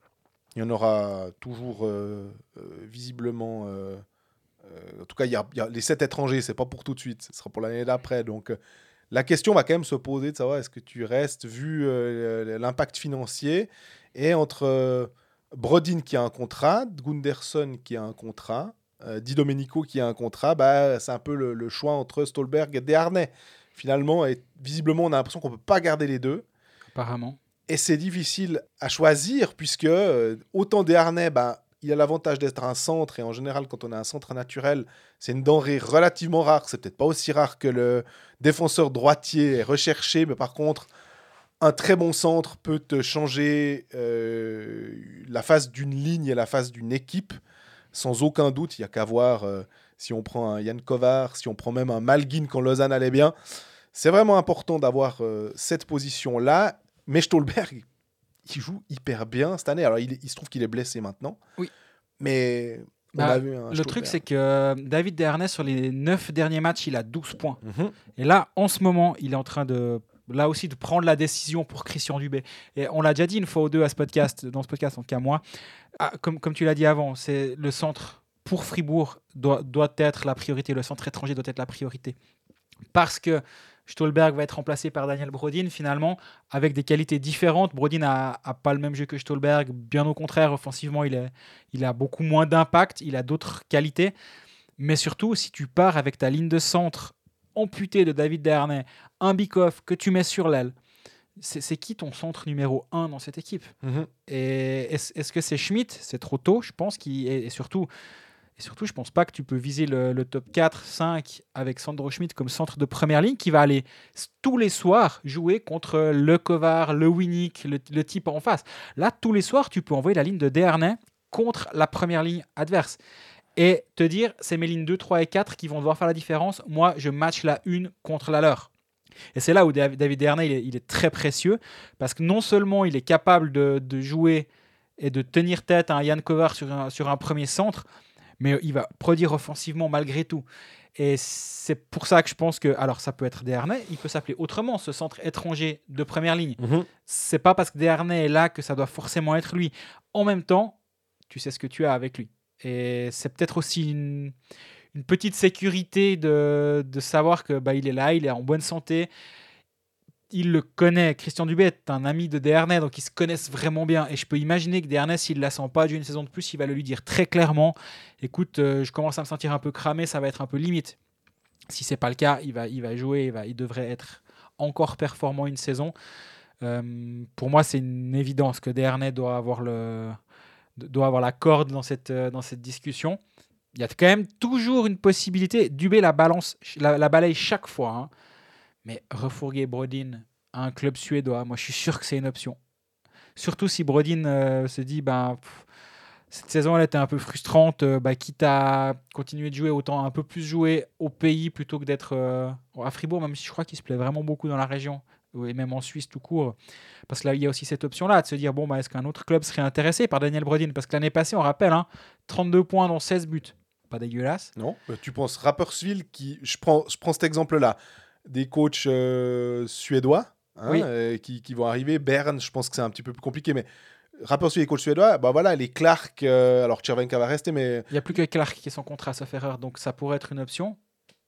Il y en aura toujours euh, euh, visiblement. euh, en tout cas, il y, les sept étrangers. C'est pas pour tout de suite. Ce sera pour l'année d'après. Donc, la question va quand même se poser de savoir est-ce que tu restes vu l'impact financier et entre Brodin qui a un contrat, Gunderson qui a un contrat, euh, Di Domenico qui a un contrat, bah, c'est un peu le, choix entre Stolberg et Desharnais. Finalement, et visiblement, on a l'impression qu'on peut pas garder les deux. apparemment. Et c'est difficile à choisir puisque euh, autant Desharnais, bah, il a l'avantage d'être un centre et en général, quand on a un centre naturel, c'est une denrée relativement rare. C'est peut-être pas aussi rare que le défenseur droitier est recherché, mais par contre, un très bon centre peut te changer euh, la face d'une ligne et la face d'une équipe sans aucun doute. Il y a qu'à voir euh, si on prend un Yann Kovar, si on prend même un Malguin quand Lausanne allait bien. C'est vraiment important d'avoir cette position-là. Mais Stolberg, il joue hyper bien cette année. Alors, il, il se trouve qu'il est blessé maintenant. Oui. Mais on Bah, a vu un Le truc, c'est que euh, David Dernay, sur les 9 derniers matchs, il a 12 points. Mhm. Et là, en ce moment, il est en train de, là aussi, de prendre la décision pour Christian Dubé. Et on l'a déjà dit une fois ou deux à ce podcast, dans ce podcast, en tout cas moi. Ah, comme, comme tu l'as dit avant, c'est le centre pour Fribourg doit, doit être la priorité. Le centre étranger doit être la priorité. Parce que Stolberg va être remplacé par Daniel Brodin finalement, avec des qualités différentes. Brodin a, a pas le même jeu que Stolberg, bien au contraire, offensivement, il, est, il a beaucoup moins d'impact, il a d'autres qualités. Mais surtout, si tu pars avec ta ligne de centre amputée de David Dernay, un Bikoff que tu mets sur l'aile, c'est qui ton centre numéro 1 dans cette équipe? Mhm. Et est-ce est-ce que c'est Schmidt? C'est trop tôt, je pense. Qui, et, et surtout, et surtout, je pense pas que tu peux viser le, top 4, 5 avec Sandro Schmidt comme centre de première ligne qui va aller tous les soirs jouer contre le Kovar, le Winnick, le, type en face. Là, tous les soirs, tu peux envoyer la ligne de Dernay contre la première ligne adverse et te dire c'est mes lignes 2, 3 et 4 qui vont devoir faire la différence. Moi, je match la une contre la leur. Et c'est là où Dav- David Dernay, il est, très précieux parce que non seulement il est capable de, jouer et de tenir tête à un Yann Kovar sur un premier centre, mais il va produire offensivement malgré tout. Et c'est pour ça que je pense que, alors ça peut être Dernay, il peut s'appeler autrement, ce centre étranger de première ligne. Mhm. C'est pas parce que Dernay est là que ça doit forcément être lui. En même temps, tu sais ce que tu as avec lui. Et c'est peut-être aussi une, une petite sécurité de, de savoir que bah, il est là, il est en bonne santé. Il le connaît. Christian Dubé est un ami de Dernay, donc ils se connaissent vraiment bien. Et je peux imaginer que Dernay, s'il ne la sent pas d'une saison de plus, il va le lui dire très clairement écoute, euh, je commence à me sentir un peu cramé, ça va être un peu limite. Si c'est pas le cas, il va, il va jouer, il, va, il devrait être encore performant une saison. Euh, pour moi, c'est une évidence que Dernay doit avoir, le, doit avoir la corde dans cette, euh, dans cette discussion. Il y a quand même toujours une possibilité. Dubé la, balance, la, la balaye chaque fois. hein. Mais refourguer Brodin à un club suédois, moi je suis sûr que c'est une option. Surtout si Brodin euh, se dit, ben, cette saison elle était un peu frustrante, euh, bah, quitte à continuer de jouer, autant un peu plus jouer au pays plutôt que d'être euh, à Fribourg, même si je crois qu'il se plaît vraiment beaucoup dans la région, et même en Suisse tout court. Parce que là, il y a aussi cette option-là, de se dire, bon, bah, est-ce qu'un autre club serait intéressé par Daniel Brodin? Parce que l'année passée, on rappelle, hein, 32 points dans 16 buts. Pas dégueulasse. Non, tu penses Rapperswil qui. Je prends, je prends cet exemple-là. Des coachs euh, suédois hein, Oui. euh, qui, qui vont arriver. Berne, je pense que c'est un petit peu plus compliqué, mais Rapperswil et coachs suédois, bah voilà, les Clark. euh, alors Chervenka va rester, mais Il n'y a plus que Clark qui est sans contrat, sauf erreur, donc ça pourrait être une option.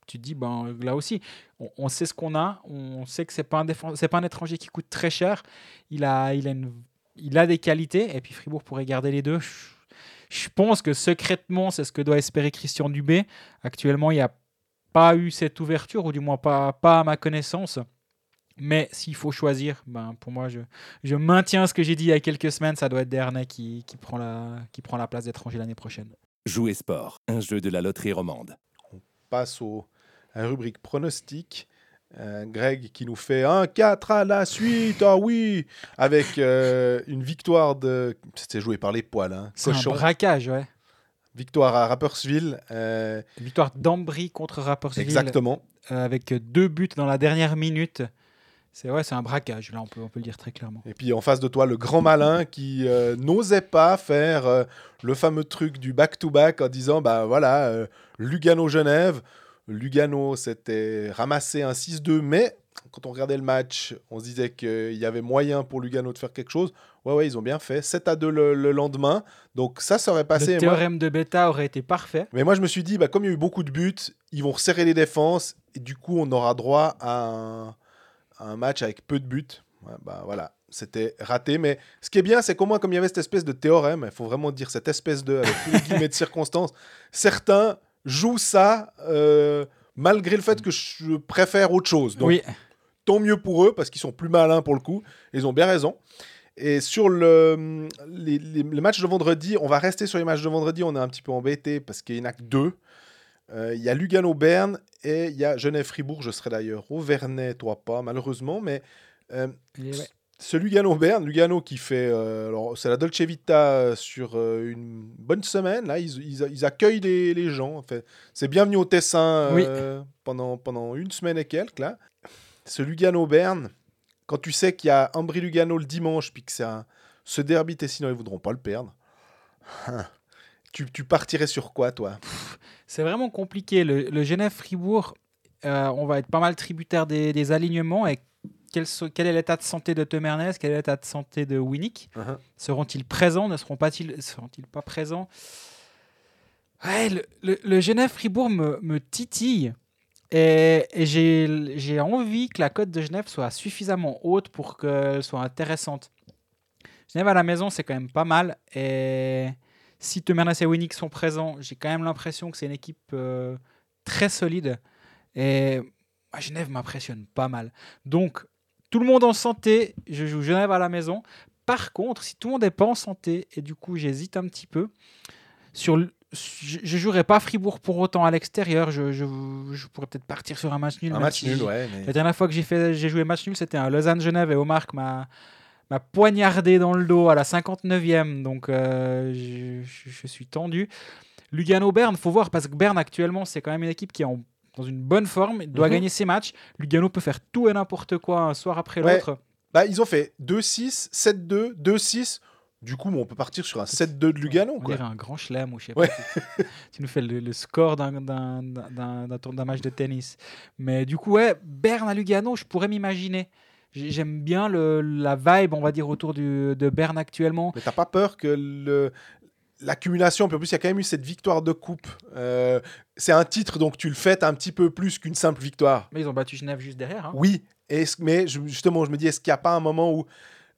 Tu te dis, ben, là aussi, on, on sait ce qu'on a, on sait que ce n'est pas, un pas un étranger qui coûte très cher, il a, il, a une- il a des qualités, et puis Fribourg pourrait garder les deux. Je, je pense que secrètement, c'est ce que doit espérer Christian Dubé. Actuellement, il n'y a pas eu cette ouverture, ou du moins pas, pas à ma connaissance. Mais s'il faut choisir, ben, pour moi, je, je maintiens ce que j'ai dit il y a quelques semaines, ça doit être Dernay qui, qui, prend, la, qui prend la place d'étranger l'année prochaine. Jouer sport, un jeu de la loterie romande. passe au, à la rubrique pronostic. Euh, Greg qui nous fait un 4 à la suite, ah oui, avec euh, une victoire de. C'était joué par les poils, hein. C'est un braquage, ouais. Victoire à Rapperswil. euh, Victoire d'Ambry contre Rapperswil exactement. euh, avec deux buts dans la dernière minute. C'est ouais, c'est un braquage, là on peut, on peut le dire très clairement. Et puis en face de toi, le grand malin qui euh, n'osait pas faire le fameux truc du back-to-back en disant bah voilà, Lugano-Genève. Lugano s'était ramassé un 6-2, mais quand on regardait le match, on se disait qu'il y avait moyen pour Lugano de faire quelque chose. Ouais, ouais, ils ont bien fait. 7 à 2 le, le lendemain. Donc ça, ça aurait passé. le moi- théorème de Beta aurait été parfait. mais moi, je me suis dit, bah, comme il y a eu beaucoup de buts, ils vont resserrer les défenses. Et du coup, on aura droit à un, à un match avec peu de buts. Ouais, bah, voilà, c'était raté. Mais ce qui est bien, c'est qu'au moins, comme il y avait cette espèce de théorème, il faut vraiment dire cette espèce de, avec tous les guillemets de circonstances, certains jouent ça euh, malgré le fait que je préfère autre chose. Donc, oui, tant mieux pour eux parce qu'ils sont plus malins pour le coup. Ils ont bien raison. Et sur le, les, les- matchs de vendredi, on va rester sur les matchs de vendredi. On est un petit peu embêté parce qu'il n'y en a que deux. Euh, Il y a Lugano-Berne et il y a Genève-Fribourg. Je serai d'ailleurs au Vernet, toi pas, malheureusement. Mais euh, ouais. ce Lugano-Berne, Lugano qui fait. euh, alors, c'est la Dolce Vita euh, sur une bonne semaine. Là, ils, ils- ils accueillent les, les gens. En fait. C'est bienvenu au Tessin pendant, pendant une semaine et quelques. Là. Ce Lugano-Berne, quand tu sais qu'il y a Ambry-Lugano le dimanche, puis que c'est un- ce derby, sinon ils voudront pas le perdre. tu, tu partirais sur quoi, toi? C'est vraiment compliqué. Le, le Genève-Fribourg, euh, on va être pas mal tributaire des, des alignements. Et quel, est l'état de santé de Tom Ernest Quel est l'état de santé de Winnick Uh-huh. Seront-ils présents? Ne seront pas ils seront-ils pas présents? Ouais, le, le- le Genève-Fribourg me, me titille Et, et j'ai envie que la cote de Genève soit suffisamment haute pour qu'elle soit intéressante. Genève à la maison, c'est quand même pas mal. Et si Temernes et Winnick sont présents, j'ai quand même l'impression que c'est une équipe euh, très solide. Et Genève m'impressionne pas mal. Donc, tout le monde en santé, je joue Genève à la maison. Par contre, si tout le monde n'est pas en santé, et du coup j'hésite un petit peu, sur je ne jouerai pas Fribourg pour autant à l'extérieur. Je, je, je pourrais peut-être partir sur un match nul. Un match si nul, ouais. mais- La dernière fois que j'ai joué match nul, c'était un Lausanne-Genève et Omar m'a m'a poignardé dans le dos à la 59e. Donc euh, je, suis tendu. Lugano-Berne, faut voir parce que Berne actuellement, c'est quand même une équipe qui est en- dans une bonne forme, doit Mhm. gagner ses matchs. Lugano peut faire tout et n'importe quoi un soir après Ouais. l'autre. Bah, ils ont fait 2-6, 7-2, 2-6. Du coup, on peut partir sur un 7-2 de Lugano. On Quoi. dirait un grand chelem ou je sais Ouais. pas. Tu, nous fais le, le score d'un- match de tennis. Mais du coup, ouais, Berne à Lugano, je pourrais m'imaginer. J'ai- J'aime bien le, la vibe, on va dire, autour du, de Berne actuellement. Mais t'as pas peur que le l'accumulation, puis en plus il y a quand même eu cette victoire de coupe. Euh, c'est un titre, donc tu le fêtes un petit peu plus qu'une simple victoire. Mais ils ont battu Genève juste derrière. hein. Oui, mais je- justement, je me dis, est-ce qu'il n'y a pas un moment où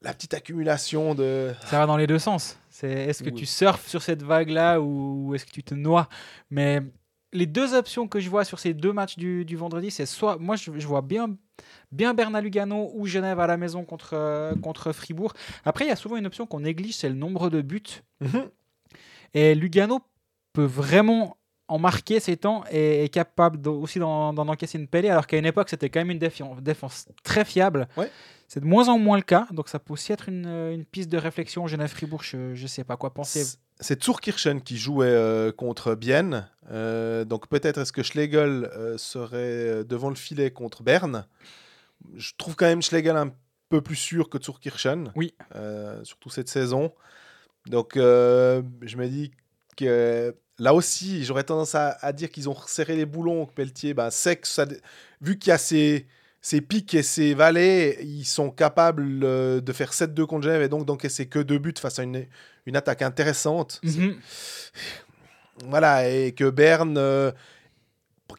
la petite accumulation de... Ça va dans les deux sens. C'est est-ce que Oui. tu surfes sur cette vague-là ou est-ce que tu te noies? Mais les deux options que je vois sur ces deux matchs du, du vendredi, c'est soit moi je, je vois bien bien Berne à Lugano ou Genève à la maison contre euh, contre Fribourg. Après, il y a souvent une option qu'on néglige, c'est le nombre de buts. Mhm. Et Lugano peut vraiment en marquer ces temps et est capable aussi d'en encaisser une pellée, alors qu'à une époque, c'était quand même une défense très fiable. Ouais. C'est de moins en moins le cas, donc ça peut aussi être une, une piste de réflexion. Genève-Fribourg, je ne sais pas quoi penser. C'est Zurkirchen qui jouait euh, contre Bienne. Euh, donc peut-être est-ce que Schlegel euh, serait devant le filet contre Berne? Je trouve quand même Schlegel un peu plus sûr que Zurkirchen. Oui. surtout cette saison. Donc je me dis que là aussi, j'aurais tendance à, à dire qu'ils ont resserré les boulons. que Pelletier, ben, sait que ça, vu qu'il y a ces, ces pics et ces vallées, ils sont capables euh, de faire 7-2 contre Genève et donc d'encaisser que deux buts face à une, une attaque intéressante. Mhm. Voilà, et que Berne, euh,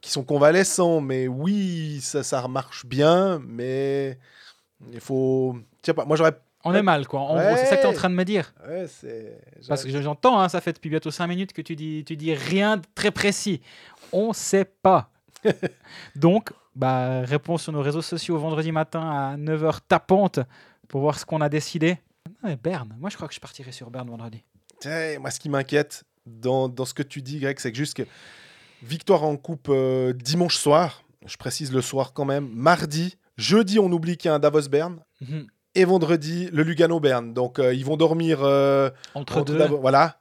qui sont convalescents, mais oui, ça, ça marche bien, mais il faut. Pas, moi j'aurais. On est mal, quoi. En gros, c'est ça que tu es en train de me dire. Ouais. Parce que j'entends, hein, ça fait depuis bientôt 5 minutes que tu dis, tu dis rien de très précis. On sait pas. Donc, bah, réponse sur nos réseaux sociaux vendredi matin à 9h tapante pour voir ce qu'on a décidé. Mais Berne, moi je crois que je partirai sur Berne vendredi. Moi, ce qui m'inquiète dans, dans ce que tu dis, Greg, c'est que juste que victoire en coupe euh, dimanche soir, je précise le soir quand même, mardi, jeudi, on oublie qu'il y a un Davos-Berne, Mhm. Et vendredi, le Lugano-Berne. Donc, euh, ils vont dormir euh, Entre, entre deux. Voilà.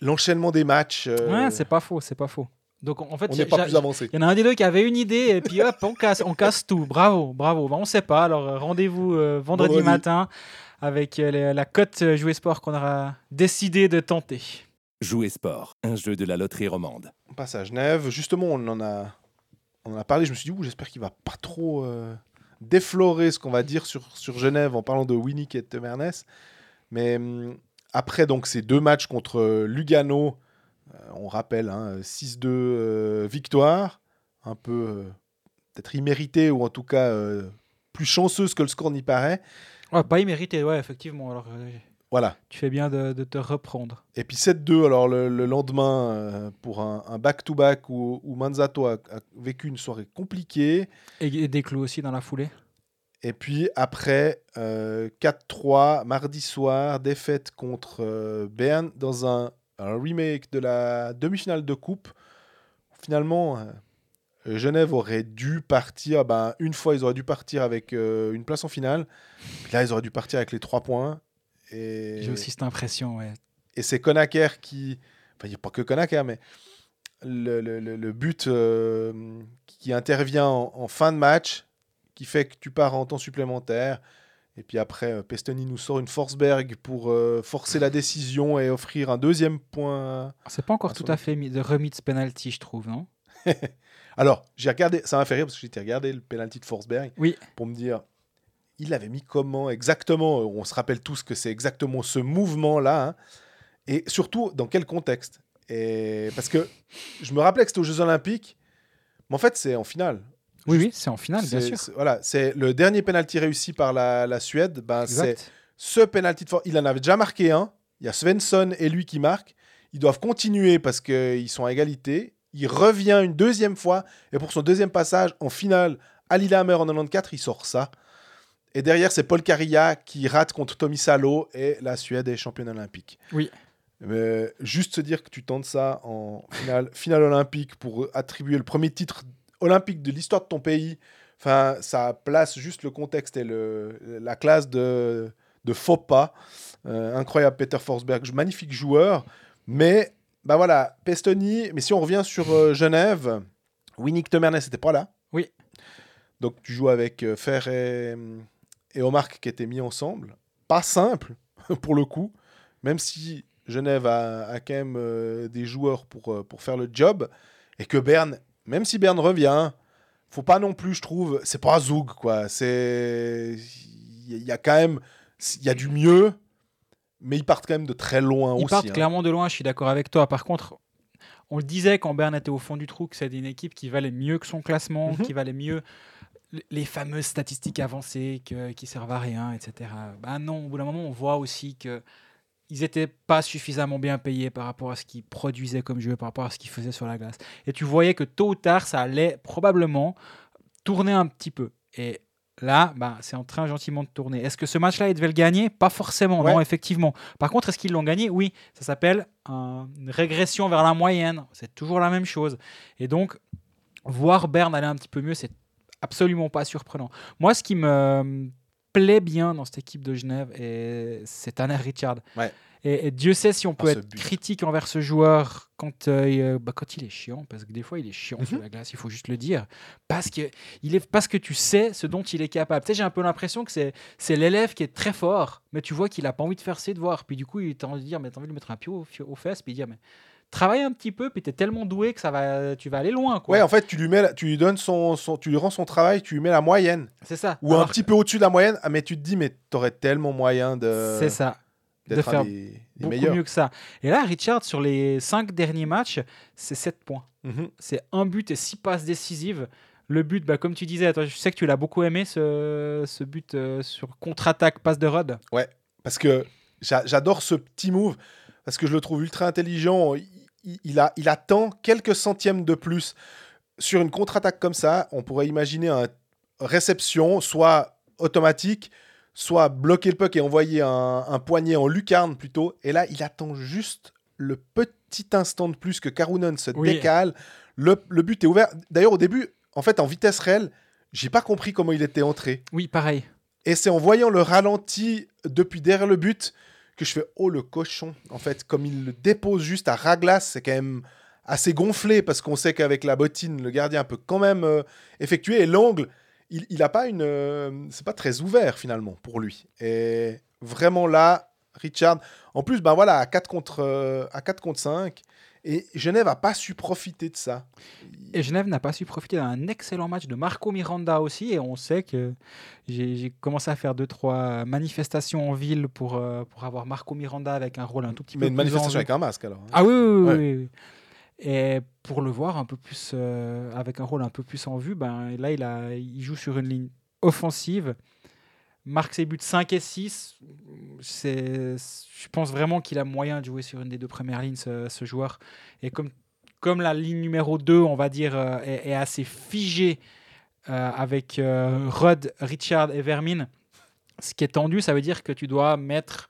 L'enchaînement des matchs. euh, Ouais, c'est pas faux, c'est pas faux. Donc en fait, on n'est pas plus avancé. Il y en a un des deux qui avait une idée et puis hop, on casse, on casse tout. Bravo, bravo. Bah, on sait pas. Alors rendez-vous euh, vendredi, Vendredi. matin avec euh, les- la cote jouer sport qu'on aura décidé de tenter. Jouer sport, un jeu de la loterie romande. On passe à Genève. Justement, on en a, on en a parlé. Je me suis dit, ouh, j'espère qu'il va pas trop euh, déflorer ce qu'on va dire sur, sur Genève en parlant de Winnick et de Temernes. Mais hum, après donc ces deux matchs contre euh, Lugano, euh, on rappelle, hein, 6-2 euh, victoire, un peu peut-être imméritée ou en tout cas plus chanceuse que le score n'y paraît. Ouais, pas immérité, ouais, effectivement. Voilà. tu fais bien de, de te reprendre. Et puis 7-2, alors le, le lendemain, euh, pour un back-to-back où, où Manzato a, a vécu une soirée compliquée. Et, et des clous aussi dans la foulée. Et puis après, euh, 4-3, mardi soir, défaite contre euh, Berne dans un, un remake de la demi-finale de coupe. Finalement, euh, Genève aurait dû partir, ben, une fois ils auraient dû partir avec euh, une place en finale. Puis là, ils auraient dû partir avec les trois points. Et... J'ai aussi cette impression, ouais. Et c'est Konaker qui. Enfin, il n'y a pas que Konaker, mais le, le- le- but euh, qui intervient en, en fin de match, qui fait que tu pars en temps supplémentaire. Et puis après, euh, Pestoni nous sort une Forsberg pour euh, forcer la décision et offrir un deuxième point. C'est pas encore Ah, tout à fait de remis de penalty, je trouve, non? Alors, j'ai regardé, ça m'a fait rire parce que j'ai regardé le penalty de Forsberg Oui. pour me dire, il l'avait mis comment exactement On se rappelle tous que c'est exactement ce mouvement-là. hein. et surtout, dans quel contexte? Et Parce que je me rappelais que c'était aux Jeux Olympiques, Mais en fait, c'est en finale. Oui, oui, c'est en finale, bien sûr. c'est- Voilà, c'est le dernier penalty réussi par la, la Suède. Ben, c'est ce penalty de for- Il en avait déjà marqué un. Il y a Svensson et lui qui marquent. Ils doivent continuer parce qu'ils sont à égalité. Il revient une deuxième fois. Et pour son deuxième passage en finale à Lillehammer en 94, il sort ça. Et derrière, c'est Paul Carilla qui rate contre Tommy Salo et la Suède est championne olympique. Oui. Mais juste se dire que tu tentes ça en finale, finale olympique pour attribuer le premier titre olympique de l'histoire de ton pays, enfin, ça place juste le contexte et le, la classe de, de faux pas. Euh, incroyable Peter Forsberg, magnifique joueur. Mais, bah voilà, Pestoni, mais si on revient sur euh, Genève, Winnick Temernes n'était pas là. Oui. Donc tu joues avec euh, Fer et, et Omar qui étaient mis ensemble. Pas simple, pour le coup, même si Genève a, a quand même euh, des joueurs pour, euh, pour faire le job. Et que Berne, même si Berne revient, faut pas non plus, je trouve, c'est pas Zoug, quoi. C'est. Il y, a- quand même. Il y a du mieux, mais ils partent quand même de très loin Ils aussi. partent hein. clairement de loin, je suis d'accord avec toi. Par contre, on le disait quand Berne était au fond du trou que c'était une équipe qui valait mieux que son classement, Mhm. qui valait mieux les fameuses statistiques avancées que- qui servent à rien, etc. Bah non, au bout d'un moment, on voit aussi que ils n'étaient pas suffisamment bien payés par rapport à ce qu'ils produisaient comme jeu, par rapport à ce qu'ils faisaient sur la glace. Et tu voyais que tôt ou tard, ça allait probablement tourner un petit peu. Et là, bah, c'est en train gentiment de tourner. Est-ce que ce match-là, ils devaient le gagner? Pas forcément, non, effectivement. Par contre, est-ce qu'ils l'ont gagné? Oui, ça s'appelle un- une régression vers la moyenne. C'est toujours la même chose. Et donc, voir Berne aller un petit peu mieux, c'est absolument pas surprenant. Moi, ce qui me plaît bien dans cette équipe de Genève, et c'est Tanner Richard. Ouais. Et, et Dieu sait si on peut ce être but. critique envers ce joueur quand, euh, il, euh, bah, quand il est chiant, parce que des fois il est chiant sur Mhm. la glace, il faut juste le dire, parce que, il est, parce que tu sais ce dont il est capable. Tu sais, j'ai un peu l'impression que c'est, c'est l'élève qui est très fort, mais tu vois qu'il a pas envie de faire ses devoirs. Puis du coup, il t'a envie de dire, mais t'as envie de lui mettre un pied au, aux fesses, puis dire, mais travaille un petit peu, puis t'es tellement doué que ça va, tu vas aller loin. Quoi. Ouais, en fait, tu lui, mets, tu lui donnes son, son- tu lui rends son travail, tu lui mets la moyenne. c'est ça. Ou un petit peu au-dessus de la moyenne, ah, mais tu te dis, mais t'aurais tellement moyen de, C'est ça. de faire un des, des Beaucoup meilleurs. mieux que ça. Et là, Richard, sur les cinq derniers matchs, c'est 7 points. Mhm. C'est un but et six passes décisives. Le but, bah, comme tu disais, toi, je sais que tu l'as beaucoup aimé, ce, ce but euh, sur contre-attaque, passe de Rod. Parce que j'a- j'adore ce petit move, parce que je le trouve ultra intelligent. Il, il- a, il attend quelques centièmes de plus. Sur une contre-attaque comme ça, on pourrait imaginer une réception, soit automatique, soit bloquer le puck et envoyer un, un poignet en lucarne plutôt. Et là, il attend juste le petit instant de plus que Karunen se Oui. décale. Le, le but est ouvert. D'ailleurs, au début, en fait, en vitesse réelle, j'ai pas compris comment il était entré. Oui, pareil. Et c'est en voyant le ralenti depuis derrière le but que je fais oh le cochon. En fait, comme il le dépose juste à raglace, c'est quand même assez gonflé parce qu'on sait qu'avec la bottine, le gardien peut quand même euh, effectuer. Et l'angle, il, il a pas une, euh, c'est pas très ouvert finalement pour lui. Et vraiment là, Richard. En plus, ben voilà, à 4 contre, euh, à 4 contre 5. Et Genève a pas su profiter de ça. Et Genève n'a pas su profiter d'un excellent match de Marco Miranda aussi. Et on sait que j'ai commencé à faire deux, trois manifestations en ville pour, euh, pour avoir Marco Miranda avec un rôle un tout petit Mais peu une plus en manifestation avec un masque alors. hein. Ah oui, oui, oui, Ouais. oui, oui. Et pour le voir un peu plus, euh, avec un rôle un peu plus en vue, ben, là, il, a, il joue sur une ligne offensive, marque ses buts 5 et 6. C'est, je pense vraiment qu'il a moyen de jouer sur une des deux premières lignes, ce, ce joueur. Et comme, comme la ligne numéro 2, on va dire, euh, est, est assez figée euh, avec euh, Rudd, Richard et Vermin, ce qui est tendu, ça veut dire que tu dois mettre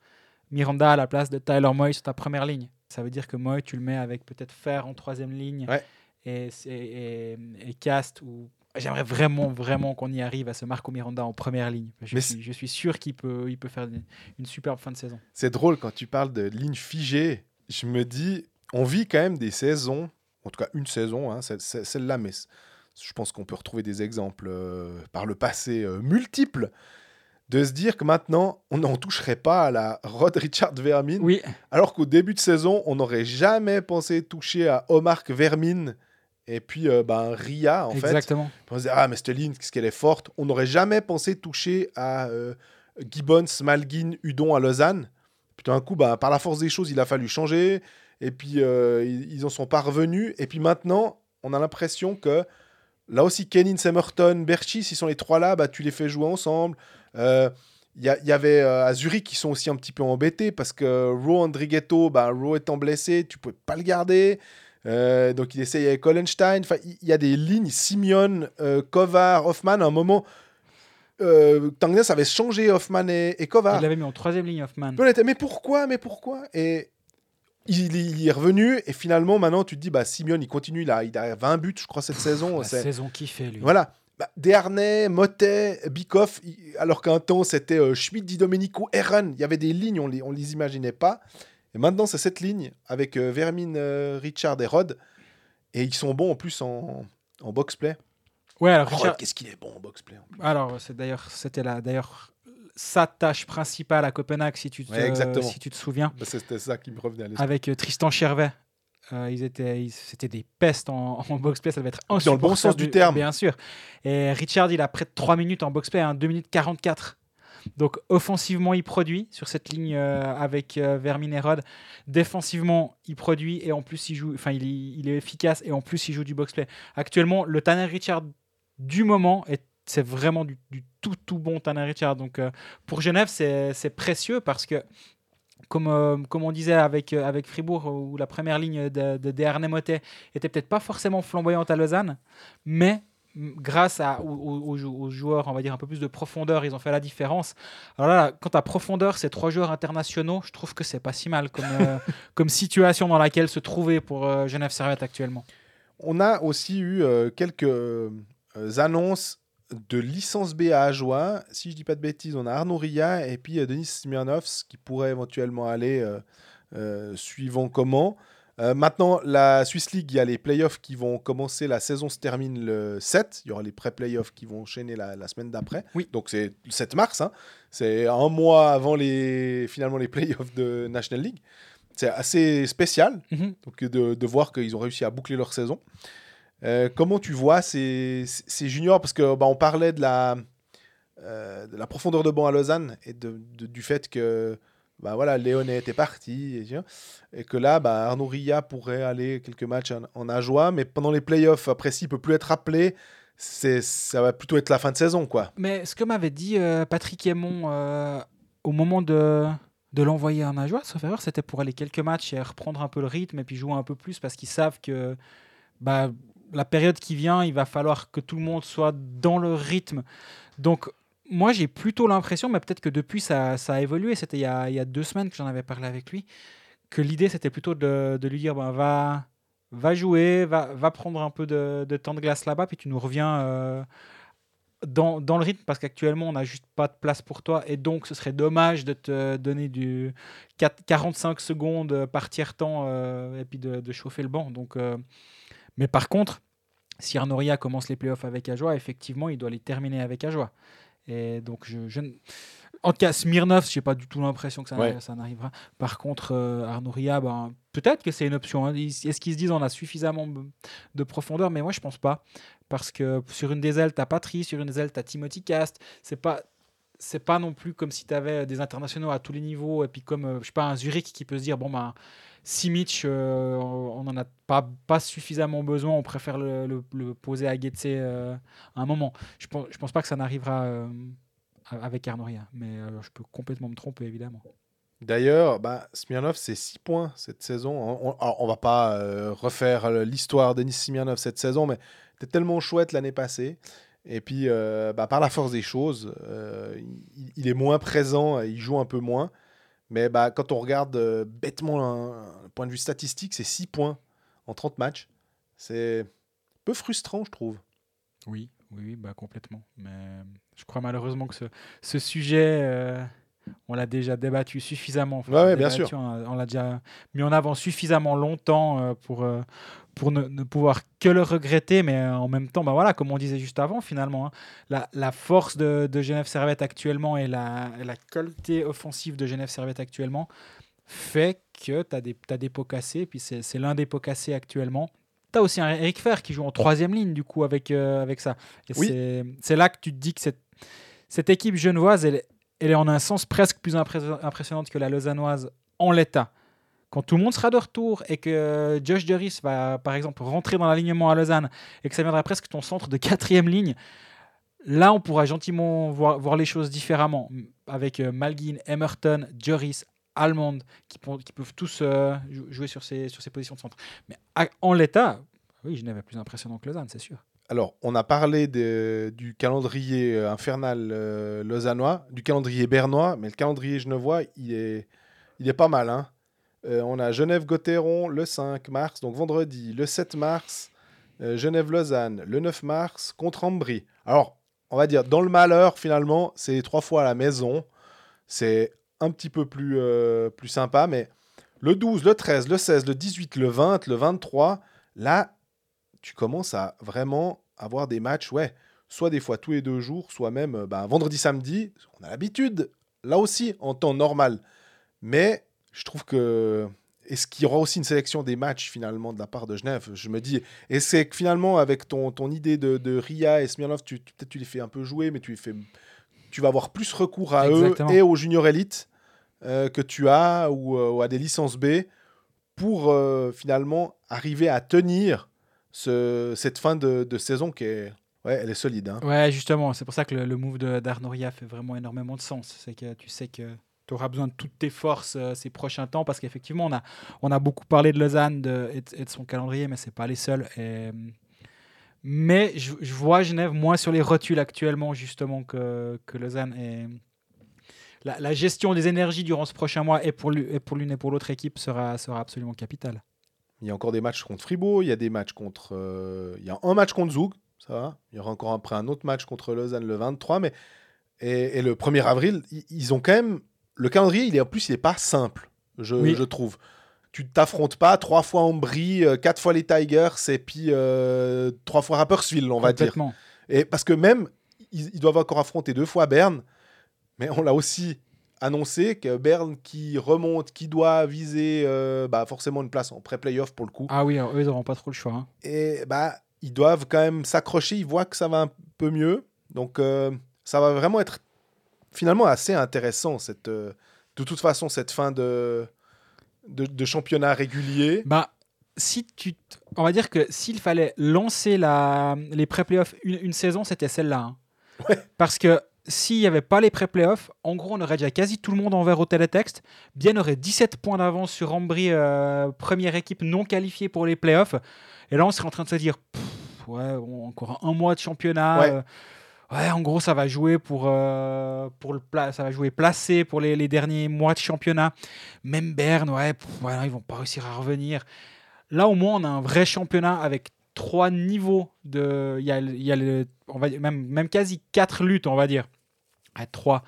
Miranda à la place de Tyler Moy sur ta première ligne. Ça veut dire que Moy, tu le mets avec peut-être Fer en troisième ligne Ouais. et, et, et- et Cast. Ou... J'aimerais vraiment, vraiment qu'on y arrive à ce Marco Miranda en première ligne. Je, Mais suis, je suis sûr qu'il peut, il peut faire une, une superbe fin de saison. C'est drôle quand tu parles de ligne figée. Je me dis, on vit quand même des saisons, en tout cas une saison, hein, celle-là, mais je pense qu'on peut retrouver des exemples euh, par le passé euh, multiples, de se dire que maintenant, on n'en toucherait pas à la Rod Richard Vermin, Oui, alors qu'au début de saison, on n'aurait jamais pensé toucher à Omar Vermin et puis euh, ben, Ria, en fait. exactement. On se dit, ah, mais cette ligne, qu'est-ce qu'elle est forte. On n'aurait jamais pensé toucher à euh, Gibbons, Malguin, Udon à Lausanne. Puis tout d'un coup, bah, par la force des choses, il a fallu changer. Et puis, euh, ils, ils en sont pas revenus. Et puis maintenant, on a l'impression que Là aussi, Kenin, Semerton, Berchi, s'ils sont les trois là, bah, tu les fais jouer ensemble. Il y, avait euh, à Zurich qui sont aussi un petit peu embêtés parce que Ro Andrighetto, bah, Ro étant blessé, tu pouvais pas le garder. Euh, donc il essaye avec Hollenstein. Enfin, il y a des lignes, Simeon, euh, Kovar, Hoffman. À un moment, euh, Tangnes avait changé Hoffman et, et Kovar. Il l'avait mis en troisième ligne, Hoffman. Mais pourquoi Mais pourquoi? Et il, il est revenu et finalement maintenant tu te dis bah Simeon il continue il a, il a 20 buts je crois cette saison. La saison fait, lui. Voilà. Bah, Desharnais, Motet, Bikoff, alors qu'un temps c'était euh, Schmidt, Di Domenico, Herren, il y avait des lignes, on les, on les imaginait pas. Et maintenant c'est cette ligne avec euh, Vermin, euh, Richard et Rod. Et ils sont bons en plus en, en box-play. Ouais, alors Rod, Richard- qu'est-ce qu'il est bon en box-play en plus. Alors, c'est d'ailleurs, c'était là, d'ailleurs, sa tâche principale à Copenhague, si tu te, Ouais, exactement. si tu te souviens, Bah, C'était ça qui me revenait à l'esprit. avec euh, Tristan Chervet. Euh, ils étaient, ils- c'était des pestes en, en box-play, ça devait être Dans le bon insupportable sens du terme. Bien sûr. Et Richard, il a près de 3 minutes en box-play, hein, 2 minutes 44. Donc offensivement, il produit sur cette ligne euh, avec euh, Vermin et. Défensivement, il produit et en plus, il joue. Enfin, il, est- efficace et en plus, il joue du box-play. Actuellement, le Tanner Richard du moment est c'est vraiment du, tout tout bon Tanner Richard. Donc euh, pour Genève, c'est précieux parce que comme, euh, comme on disait avec, avec Fribourg, où la première ligne de, de Motet était peut-être pas forcément flamboyante à Lausanne, mais grâce à, aux, aux- aux jou- aux joueurs, on va dire un peu plus de profondeur, ils ont fait la différence. Alors là, quant à profondeur, ces trois joueurs internationaux, je trouve que c'est pas si mal comme, euh, comme situation dans laquelle se trouver pour euh, Genève Servette actuellement. On a aussi eu euh, quelques euh, annonces de licence B à Ajoie. Si je dis pas de bêtises, on a Arnaud Ria et puis euh, Denis Smirnovs qui pourrait éventuellement aller euh, euh, suivant comment. Euh, maintenant, la Swiss League, il y a les playoffs qui vont commencer. La saison se termine le 7. Il y aura les pré-playoffs qui vont enchaîner la, la semaine d'après. Oui. Donc c'est le 7 mars. hein. C'est un mois avant les, finalement les playoffs de National League. C'est assez spécial Mhm. donc de, de voir qu'ils ont réussi à boucler leur saison. Euh, comment tu vois ces, ces- ces juniors? Parce que bah, on parlait de la, euh, de la profondeur de banc à Lausanne et de, de- du fait que bah, voilà, Léonet était parti et, que là, bah, Arnaud Ria pourrait aller quelques matchs en, en Ajoie, mais pendant les playoffs, après, s'il peut plus être appelé, ça va plutôt être la fin de saison. quoi. Mais ce que m'avait dit euh, Patrick Aymon euh, au moment de, de l'envoyer en Ajoie, c'était pour aller quelques matchs et reprendre un peu le rythme et puis jouer un peu plus parce qu'ils savent que bah, la période qui vient, il va falloir que tout le monde soit dans le rythme. Donc, moi, j'ai plutôt l'impression, mais peut-être que depuis, ça, ça a évolué. C'était il, y a- deux semaines que j'en avais parlé avec lui, que l'idée, c'était plutôt de, lui dire ben, va, va jouer, va, va prendre un peu de, temps de glace là-bas, puis tu nous reviens euh, dans, dans le rythme, parce qu'actuellement, on n'a juste pas de place pour toi, et donc ce serait dommage de te donner du 4 45 secondes par tiers-temps, euh, et puis de, chauffer le banc. Donc, euh, mais par contre, si Arnoria commence les playoffs avec Ajoie, effectivement, il doit les terminer avec Ajoie. Et donc, je, je ne- En tout cas, Smirnov, je n'ai pas du tout l'impression que ça, Ouais. ça n'arrivera. Par contre, euh, ben, peut-être que c'est une option. hein. Est-ce qu'ils se disent on a suffisamment de- de profondeur? Mais moi, je pense pas. Parce que sur une des ailes, tu as Patry, sur une des ailes, tu as Timothy Cast. C'est pas. C'est pas non plus comme si tu avais des internationaux à tous les niveaux et puis comme euh, je sais pas un Zurich qui peut se dire bon ben Simic euh, on n'en a pas, suffisamment besoin on préfère le, poser à Getse euh, à un moment je pense, je pense pas que ça n'arrivera euh, avec Arnoria mais euh, je peux complètement me tromper évidemment D'ailleurs, bah, Smirnov, c'est 6 points cette saison. On, on, on va pas euh, refaire l'histoire d'Enis Smirnov cette saison, mais c'était tellement chouette l'année passée. Et puis, euh, bah, par la force des choses, euh, il est moins présent, il joue un peu moins. Mais bah, quand on regarde euh, bêtement un, un point de vue statistique, c'est 6 points en 30 matchs. C'est peu frustrant, je trouve. oui oui, bah complètement mais je crois malheureusement que ce, ce sujet euh, on l'a déjà débattu suffisamment Enfin, Ouais, ouais, bien sûr. on l'a déjà mis en avant suffisamment longtemps euh, pour pour ne, ne pouvoir que le regretter, mais euh, en même temps, bah voilà, comme on disait juste avant, finalement, hein, la, la force de, de Genève Servette actuellement et la, la qualité offensive de Genève Servette actuellement fait que tu as des, t'as des pots cassés, puis c'est, l'un des pots cassés actuellement. Tu as aussi un Eric Fer qui joue en troisième ligne, du coup, avec, euh, avec ça. Et Oui. c'est, là que tu te dis que cette, cette équipe genevoise, elle, elle est en un sens presque plus impressionnante que la lausannoise en l'état. Quand tout le monde sera de retour et que Josh Duris va, par exemple, rentrer dans l'alignement à Lausanne et que ça viendra presque ton centre de quatrième ligne, là, on pourra gentiment voir, voir les choses différemment. Avec euh, Malguin, Emerton, Joris, Almond, qui, peuvent tous euh, jou- jouer sur ces, sur ces positions de centre. Mais en l'état, oui, Genève est plus impressionnant que Lausanne, c'est sûr. Alors, on a parlé du calendrier euh, infernal euh, lausannois, du calendrier bernois, mais le calendrier genevois, il est, il est pas mal. hein. Euh, on a Genève-Gotteron le 5 mars, donc vendredi, le 7 mars, euh, Genève-Lausanne le 9 mars, contre Ambry. Alors, on va dire, dans le malheur, finalement, c'est trois fois à la maison. C'est un petit peu plus, euh, plus sympa, mais le 12, le 13, le 16, le 18, le 20, le 23, là, tu commences à vraiment avoir des matchs, ouais, soit des fois tous les deux jours, soit même euh, bah, vendredi, samedi. On a l'habitude, là aussi, en temps normal. Mais je trouve que. Est-ce qu'il y aura aussi une sélection des matchs finalement de la part de Genève? Je me dis, et c'est que finalement, avec ton, ton idée de, de Ria et Smirnov, tu, tu- peut-être tu les fais un peu jouer, mais tu les fais. Tu vas avoir plus recours à Exactement. eux et aux juniors élites euh, que tu as ou, euh, ou à des licences B pour euh, finalement arriver à tenir ce- cette fin de, de saison qui est, ouais, elle est solide. hein. Ouais, justement, c'est pour ça que le, le move d'Arnoria fait vraiment énormément de sens. C'est que tu sais que tu auras besoin de toutes tes forces euh, ces prochains temps parce qu'effectivement, on a, on a beaucoup parlé de Lausanne de- et, de, son calendrier, mais c'est pas les seuls. Mais je, vois Genève moins sur les rotules actuellement, justement, que, que Lausanne. Et la, gestion des énergies durant ce prochain mois et pour l'une et pour l'autre équipe sera, sera absolument capitale. Il y a encore des matchs contre Fribourg, il y a des matchs contre. euh, il y a un match contre Zug, ça va. Il y aura encore après un autre match contre Lausanne le 23, mais. Et, le 1er avril, ils ont quand même. Le calendrier, il est en plus, il n'est pas simple, je, Oui. je trouve. Tu t'affrontes pas trois fois Ambry, euh, quatre fois les Tigers et puis euh, trois fois Rapperswil, on va dire. Et parce que même, ils, ils doivent encore affronter deux fois Berne, mais on l'a aussi annoncé que Berne qui remonte, qui doit viser euh, bah, forcément une place en pré-playoff pour le coup. Ah oui, alors, eux, ils n'auront pas trop le choix. hein. Et bah, ils doivent quand même s'accrocher, ils voient que ça va un peu mieux. Donc euh, ça va vraiment être finalement assez intéressant, cette, euh, de toute façon, cette fin de, de, de championnat régulier. Bah, si tu, on va dire que s'il fallait lancer la, les pré-playoffs une, une saison, c'était celle-là. hein. Ouais. Parce que s'il n'y avait pas les pré-playoffs, en gros, on aurait déjà quasi tout le monde en vert au télétexte. Bien aurait 17 points d'avance sur Ambry, euh, première équipe non qualifiée pour les playoffs. Et là, on serait en train de se dire, Pff, ouais, bon, encore un mois de championnat. Ouais. euh, Ouais, en gros, ça va jouer pour, euh, pour le pla- ça va jouer placé pour les, les derniers mois de championnat. Même Berne, ouais, pff, ils vont pas réussir à revenir. Là, au moins, on a un vrai championnat avec trois niveaux de. Il y a, y a le, on va même, même quasi quatre luttes, on va dire. À trois.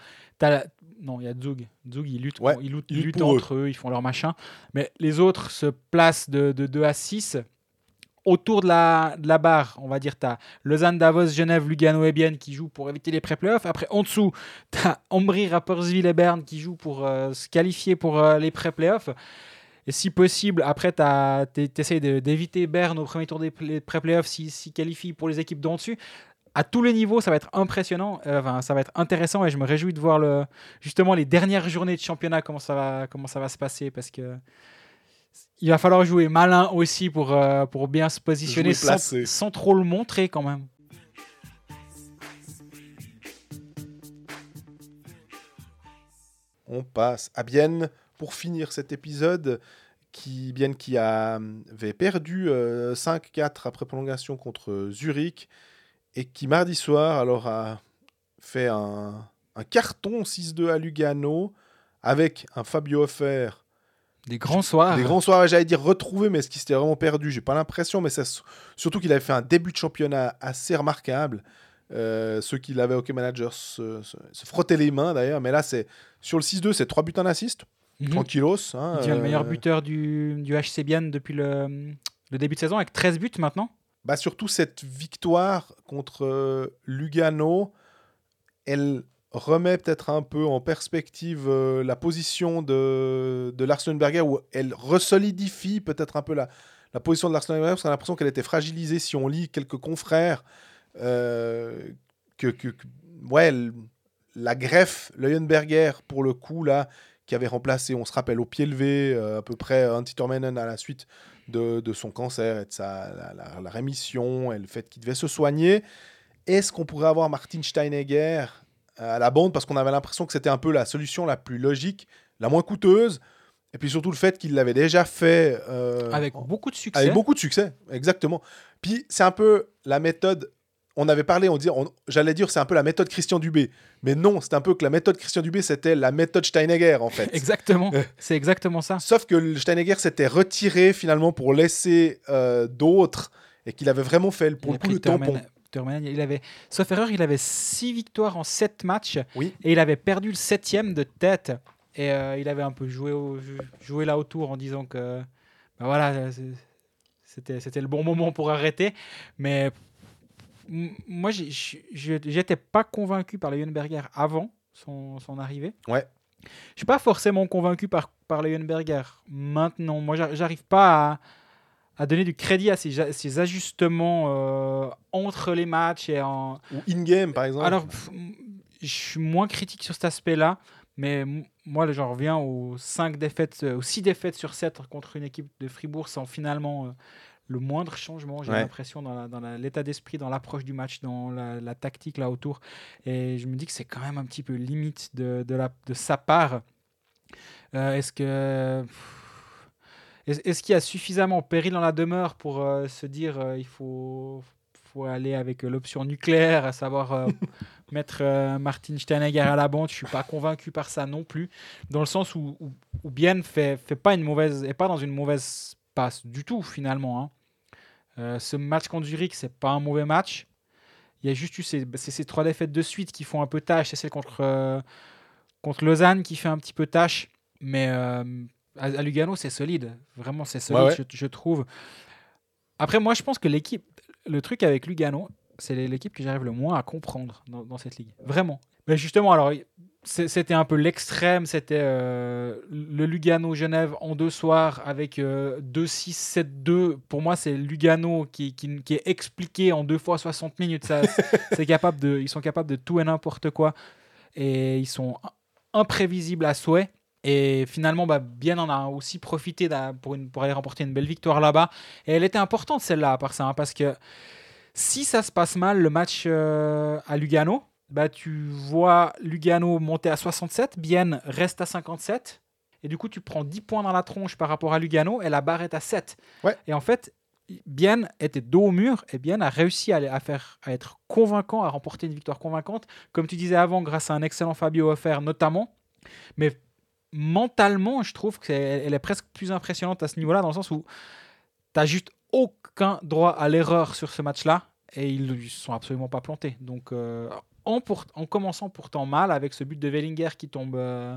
Non, il y a Zug. Zug, ils luttent, Ouais, ils luttent, ils luttent luttent pour eux. entre eux. ils font leur machin. Mais les autres se placent de, de 2 à 6. Autour de la, barre, on va dire, tu as Lausanne, Davos, Genève, Lugano et Bienne qui jouent pour éviter les pré-playoffs. Après, en dessous, tu as Ambry, Rapperswil et Berne qui jouent pour euh, se qualifier pour euh, les pré-playoffs. Et si possible, après, tu essaies d'éviter Berne au premier tour des play- pré-playoffs s'ils s'y qualifient pour les équipes d'en dessus. À tous les niveaux, ça va être impressionnant, euh, enfin, ça va être intéressant et je me réjouis de voir justement les dernières journées de championnat, comment ça va, comment ça va se passer parce que il va falloir jouer malin aussi pour, euh, pour bien se positionner sans, sans trop le montrer quand même. On passe à Bienne pour finir cet épisode. Qui, Bienne qui avait perdu euh, 5-4 après prolongation contre Zurich et qui mardi soir alors a fait un, un carton 6-2 à Lugano avec un Fabio Offer. Des grands soirs. Des grands soirs, j'allais dire retrouvé, mais est-ce qu'il s'était vraiment perdu? J'ai pas l'impression, mais surtout qu'il avait fait un début de championnat assez remarquable. Euh, ceux qui l'avaient hockey manager se, se- se frottaient les mains d'ailleurs, mais là c'est sur le 6-2, c'est 3 buts en assist, Mhm. tranquillos. hein, Il devient le meilleur euh, buteur du, du HC Bienne depuis le, le début de saison avec 13 buts maintenant. bah, surtout cette victoire contre euh, Lugano, elle remet peut-être un peu en perspective euh, la position de, de l'Arsenberger, où elle resolidifie peut-être un peu la, la position de l'Arsenberger, parce qu'on a l'impression qu'elle était fragilisée si on lit quelques confrères. euh, que, que- ouais, la greffe, Leuenberger, pour le coup, là, qui avait remplacé, on se rappelle, au pied levé, euh, à peu près Antti Tormenon à la suite de, de son cancer et de sa, la rémission et le fait qu'il devait se soigner. Est-ce qu'on pourrait avoir Martin Steinegger à la bande parce qu'on avait l'impression que c'était un peu la solution la plus logique, la moins coûteuse, et puis surtout le fait qu'il l'avait déjà fait euh, Avec beaucoup de succès. avec beaucoup de succès, exactement. Puis c'est un peu la méthode. On avait parlé, on dit, j'allais dire c'est un peu la méthode Christian Dubé, mais non, c'est un peu que la méthode Christian Dubé c'était la méthode Steinegger en fait. Exactement. C'est exactement ça. Sauf que le Steinegger s'était retiré finalement pour laisser euh, d'autres et qu'il avait vraiment fait pour Il le coup le tampon. Il avait, sauf erreur, il avait 6 victoires en 7 matchs Oui. et il avait perdu le septième de tête. Et euh, il avait un peu joué, au- joué là autour en disant que bah voilà, c'était le bon moment pour arrêter. Mais moi, j'étais pas convaincu par Leuenberger avant son, son arrivée. Ouais. Je suis pas forcément convaincu par, par Leuenberger maintenant. Moi, j'ar- j'arrive pas à, à donner du crédit à ces, ajustements euh, entre les matchs et en, Ou in-game par exemple. alors, je suis moins critique sur cet aspect-là, mais moi, j'en reviens aux 5 défaites, euh, aux 6 défaites sur 7 contre une équipe de Fribourg sans finalement euh, le moindre changement, j'ai Ouais. l'impression, dans l'état d'esprit, dans l'approche du match, dans la, la tactique là autour. Et je me dis que c'est quand même un petit peu limite de, de, la, de sa part. Euh, est-ce que. pff, Est-ce qu'il y a suffisamment péril dans la demeure pour euh, se dire euh, il faut, faut aller avec euh, l'option nucléaire, à savoir euh, mettre Martin Steinegger à la bande? Je suis pas convaincu par ça non plus, dans le sens où, où, où Bien fait, fait pas une mauvaise, est pas dans une mauvaise passe du tout finalement. hein. Euh, ce match contre Zurich, c'est pas un mauvais match. Il y a juste eu ces, c'est ces trois défaites de suite qui font un peu tâche. C'est celle contre, euh, contre Lausanne qui fait un petit peu tâche. Mais euh, à, à Lugano, c'est solide. Vraiment, c'est solide, Ouais, ouais. Je, je trouve. Après, moi, je pense que l'équipe, le truc avec Lugano, c'est l'équipe que j'arrive le moins à comprendre dans, dans cette ligue. Vraiment. Mais justement, alors, c'était un peu l'extrême. C'était euh, le Lugano-Genève en deux soirs avec euh, 2-6-7-2. Pour moi, c'est Lugano qui, qui- qui est expliqué en deux fois 60 minutes. Ça, c'est capable de, ils sont capables de tout et n'importe quoi. Et ils sont imprévisibles à souhait. Et finalement, bah, Bien en a aussi profité pour, une- pour aller remporter une belle victoire là-bas. Et elle était importante celle-là, à part ça, hein, parce que si ça se passe mal, le match euh, à Lugano, bah, tu vois Lugano monter à 67, Bien reste à 57. Et du coup, tu prends 10 points dans la tronche par rapport à Lugano et la barre est à 7. Ouais. Et en fait, Bien était dos au mur et Bien a réussi à, à faire, à être convaincant, à remporter une victoire convaincante. Comme tu disais avant, grâce à un excellent Fabio Offer notamment. Mais mentalement, je trouve qu'elle elle est presque plus impressionnante à ce niveau-là, dans le sens où tu n'as juste aucun droit à l'erreur sur ce match-là, et ils ne sont absolument pas plantés. Donc, euh, en, commençant pourtant mal, avec ce but de Wellinger qui tombe, euh,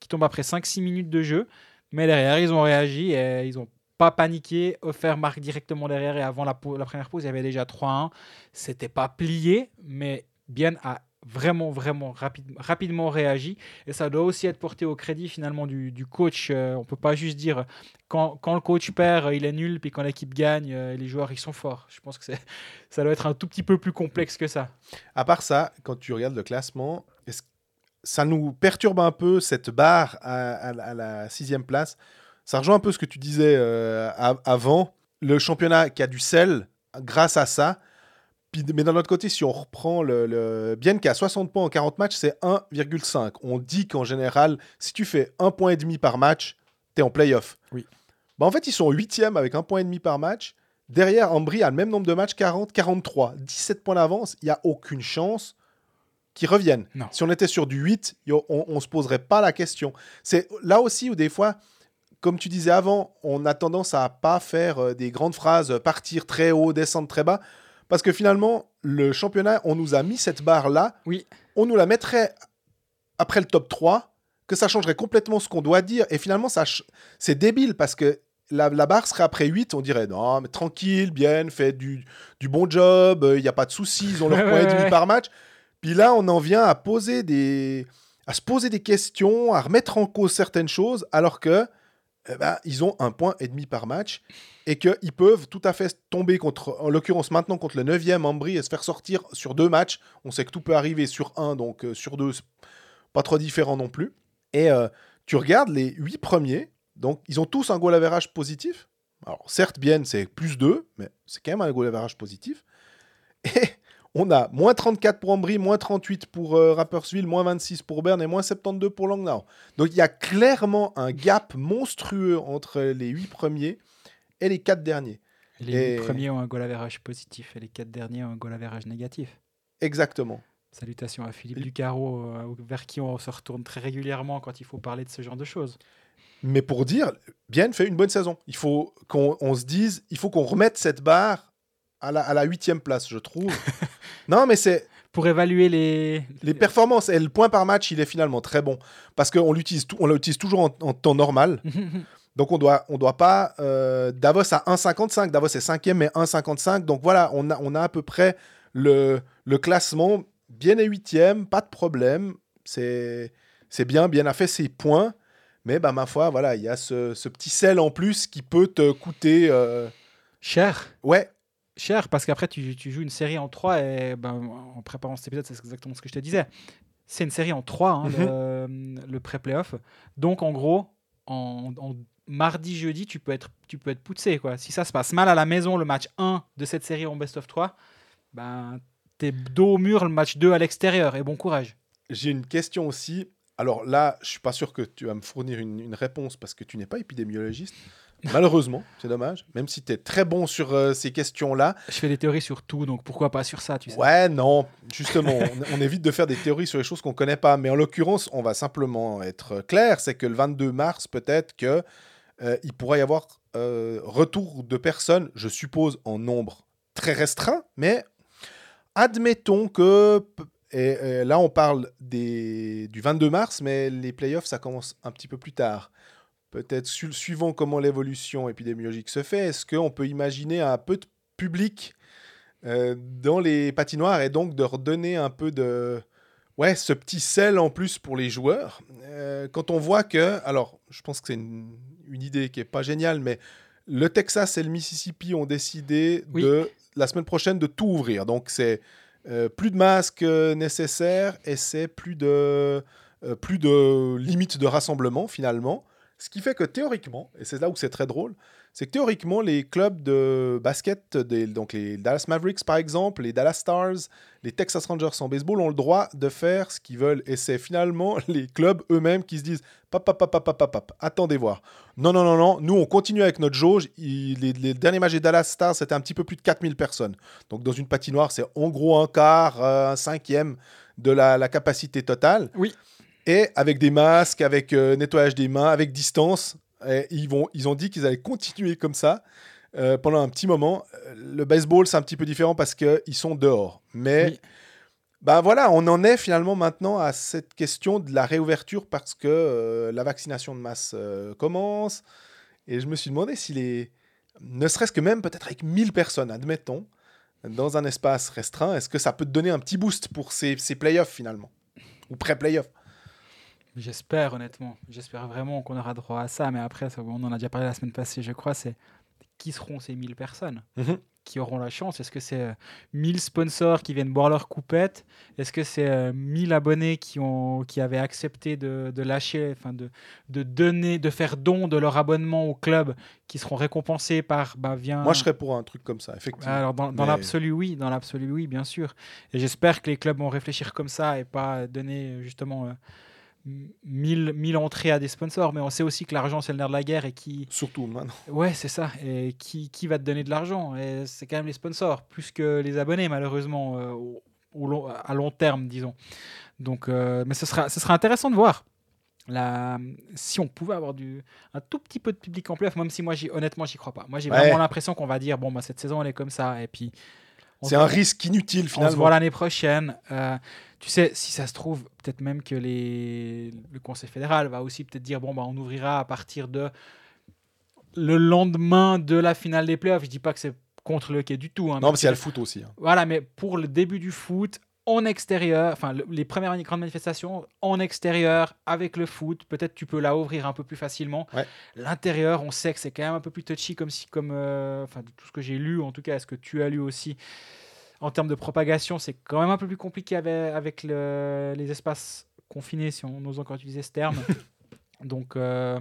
qui tombe après 5-6 minutes de jeu, mais derrière, ils ont réagi et ils n'ont pas paniqué. Offert marque directement derrière, et avant la première pause, il y avait déjà 3-1. C'était pas plié, mais Bien a vraiment, vraiment rapide- rapidement réagi. Et ça doit aussi être porté au crédit finalement du, coach. Euh, on peut pas juste dire quand, quand le coach perd, il est nul, puis quand l'équipe gagne, euh, les joueurs ils sont forts. Je pense que ça doit être un tout petit peu plus complexe que ça. À part ça, quand tu regardes le classement, ça nous perturbe un peu cette barre à, la sixième place? Ça rejoint un peu ce que tu disais euh, avant. Le championnat qui a du sel grâce à ça. Puis- mais d'un autre côté, si on reprend le, le Bien qui a 60 points en 40 matchs, c'est 1,5. On dit qu'en général, si tu fais un point et demi par match, tu es en playoff. Oui. Bah, en fait, ils sont 8e avec un point et demi par match. Derrière, Ambry a le même nombre de matchs, 40, 43, 17 points d'avance. Il n'y a aucune chance qu'ils reviennent. Non. Si on était sur du 8, y a- on ne se poserait pas la question. C'est là aussi où des fois, comme tu disais avant, on a tendance à pas faire euh, des grandes phrases, euh, partir très haut, descendre très bas. Parce que finalement, le championnat, on nous a mis cette barre-là. Oui. On nous la mettrait après le top 3, que ça changerait complètement ce qu'on doit dire. Et finalement, ça c'est débile parce que la, la barre serait après 8, on dirait non, mais tranquille, bien, fait du, du bon job, il n'y a pas de soucis, ils ont leur point et demi par match. Puis là, on en vient à poser des. à se poser des questions, à remettre en cause certaines choses, alors que. Eh ben, ils ont un point et demi par match et qu'ils peuvent tout à fait tomber contre, en l'occurrence maintenant contre le 9e Ambry et se faire sortir sur deux matchs. On sait que tout peut arriver sur un, donc euh, sur deux, pas trop différent non plus. Et euh, tu regardes les huit premiers, donc ils ont tous un goal average positif. Alors certes, bien c'est plus 2, mais c'est quand même un goal average positif. Et on a moins 34 pour Ambry, moins 38 pour euh, Rapperswil, moins 26 pour Berne et moins 72 pour Langnau. Donc il y a clairement un gap monstrueux entre les huit premiers et les quatre derniers. Les Et- huit premiers ont un goal average positif et les quatre derniers ont un goal average négatif. Exactement. Salutations à Philippe Ducaro, euh, vers qui on se retourne très régulièrement quand il faut parler de ce genre de choses. Mais pour dire, Bien fait une bonne saison. Il faut qu'on on se dise, il faut qu'on remette cette barre à la, à la huitième place, je trouve. non, mais c'est Pour évaluer les. les performances et le point par match, il est finalement très bon parce qu'on l'utilise, on l'utilise toujours en, en temps normal. Donc on doit, on doit pas. euh, Davos à 1,55. Davos est cinquième, mais 1,55. Donc voilà, on a, on a à peu près le, le classement. Bien et huitième, pas de problème. C'est, c'est bien, bien a fait ses points. Mais bah, ma foi, voilà, il y a ce, ce petit sel en plus qui peut te coûter. euh, Cher. Ouais, Cher, parce qu'après, tu, tu joues une série en 3 et ben, en préparant cet épisode, c'est exactement ce que je te disais. C'est une série en 3, hein, le, le pré-playoff. Donc, en gros, en, en mardi, jeudi, tu peux être, tu peux être poussé. Quoi. Si ça se passe mal à la maison, le match 1 de cette série en best of 3, ben, t'es dos au mur le match 2 à l'extérieur. Et bon courage. j'ai une question aussi. Alors là, je suis pas sûr que tu vas me fournir une, une réponse parce que tu n'es pas épidémiologiste. Malheureusement, c'est dommage. Même si tu es très bon sur euh, ces questions-là. Je fais des théories sur tout, donc pourquoi pas sur ça, tu sais. Ouais, non, justement, on, on évite de faire des théories sur les choses qu'on connaît pas. Mais en l'occurrence, on va simplement être clair, c'est que le 22 mars, peut-être que euh, il pourrait y avoir euh, retour de personnes, je suppose en nombre très restreint, mais admettons que et, là on parle des, du 22 mars, mais les playoffs ça commence un petit peu plus tard. Peut-être su- suivant comment l'évolution épidémiologique se fait, est-ce qu'on peut imaginer un peu de public euh, dans les patinoires et donc de redonner un peu de ouais ce petit sel en plus pour les joueurs? Euh, quand on voit que alors je pense que c'est une, une idée qui est pas géniale mais le Texas et le Mississippi ont décidé Oui. de la semaine prochaine de tout ouvrir. Donc c'est euh, plus de masques nécessaires et c'est plus de plus de limites de rassemblement finalement ce qui fait que théoriquement et c'est là où c'est très drôle c'est que théoriquement, les clubs de basket, des- donc les Dallas Mavericks par exemple, les Dallas Stars, les Texas Rangers en baseball ont le droit de faire ce qu'ils veulent. Et c'est finalement les clubs eux-mêmes qui se disent pap, pap, pap, pap, pap, pap, pap, attendez voir. Non, non, non, non, nous on continue avec notre jauge. Il- les, les derniers matchs des Dallas Stars, c'était un petit peu plus de 4000 personnes. Donc dans une patinoire, c'est en gros un quart, euh, un cinquième de la, la capacité totale. Oui. Et avec des masques, avec euh, nettoyage des mains, avec distance. Et ils, vont, ils ont dit qu'ils allaient continuer comme ça euh, pendant un petit moment. Euh, Le baseball, c'est un petit peu différent parce qu'ils sont dehors. Mais Oui. ben voilà, on en est finalement maintenant à cette question de la réouverture parce que euh, la vaccination de masse commence. Et je me suis demandé si les. Ne serait-ce que même peut-être avec 1000 personnes, admettons, dans un espace restreint, est-ce que ça peut te donner un petit boost pour ces, ces playoffs finalement? Ou pré-playoffs? J'espère honnêtement, j'espère vraiment qu'on aura droit à ça, mais après, ça, on en a déjà parlé la semaine passée, je crois, c'est qui seront ces 1000 personnes Mhm. qui auront la chance? Est-ce que c'est euh, 1000 sponsors qui viennent boire leur coupette? Est-ce que c'est euh, 1000 abonnés qui, ont, qui avaient accepté de, de lâcher, enfin de, de donner, de faire don de leur abonnement au club qui seront récompensés par, bah viens... Moi, je serais pour un truc comme ça, effectivement. Alors dans, dans Mais- l'absolu oui, dans l'absolu oui, bien sûr. Et j'espère que les clubs vont réfléchir comme ça et pas donner euh, justement euh, 1000 1000 entrées à des sponsors. Mais on sait aussi que l'argent c'est le nerf de la guerre et qui, Surtout maintenant. ouais c'est ça, et qui, qui va te donner de l'argent? Et c'est quand même les sponsors plus que les abonnés malheureusement euh, au, au long- à long terme disons. Donc, euh, mais ce sera, ce sera intéressant de voir. La, si on pouvait avoir du, un tout petit peu de public en playoff, même si moi, honnêtement, j'y crois pas. Moi, j'ai Ouais. vraiment l'impression qu'on va dire bon, bah, cette saison, elle est comme ça. Et puis, C'est un risque inutile on se finalement. voit l'année prochaine. Euh, tu sais, si ça se trouve, peut-être même que les, le Conseil fédéral va aussi peut-être dire bon, bah, on ouvrira à partir de le lendemain de la finale des playoffs. Je dis pas que c'est contre le quai du tout. hein, Non, mais parce qu'il y a le foot aussi. hein. voilà, mais pour le début du foot, en extérieur, enfin le- les premières grandes manifestations en extérieur avec le foot, peut-être tu peux la ouvrir un peu plus facilement. Ouais. L'intérieur, on sait que c'est quand même un peu plus touchy, comme si, comme, euh, enfin de tout ce que j'ai lu, en tout cas, est-ce que tu as lu aussi en termes de propagation, c'est quand même un peu plus compliqué avec, avec le- les espaces confinés, si on ose encore utiliser ce terme. Donc, euh,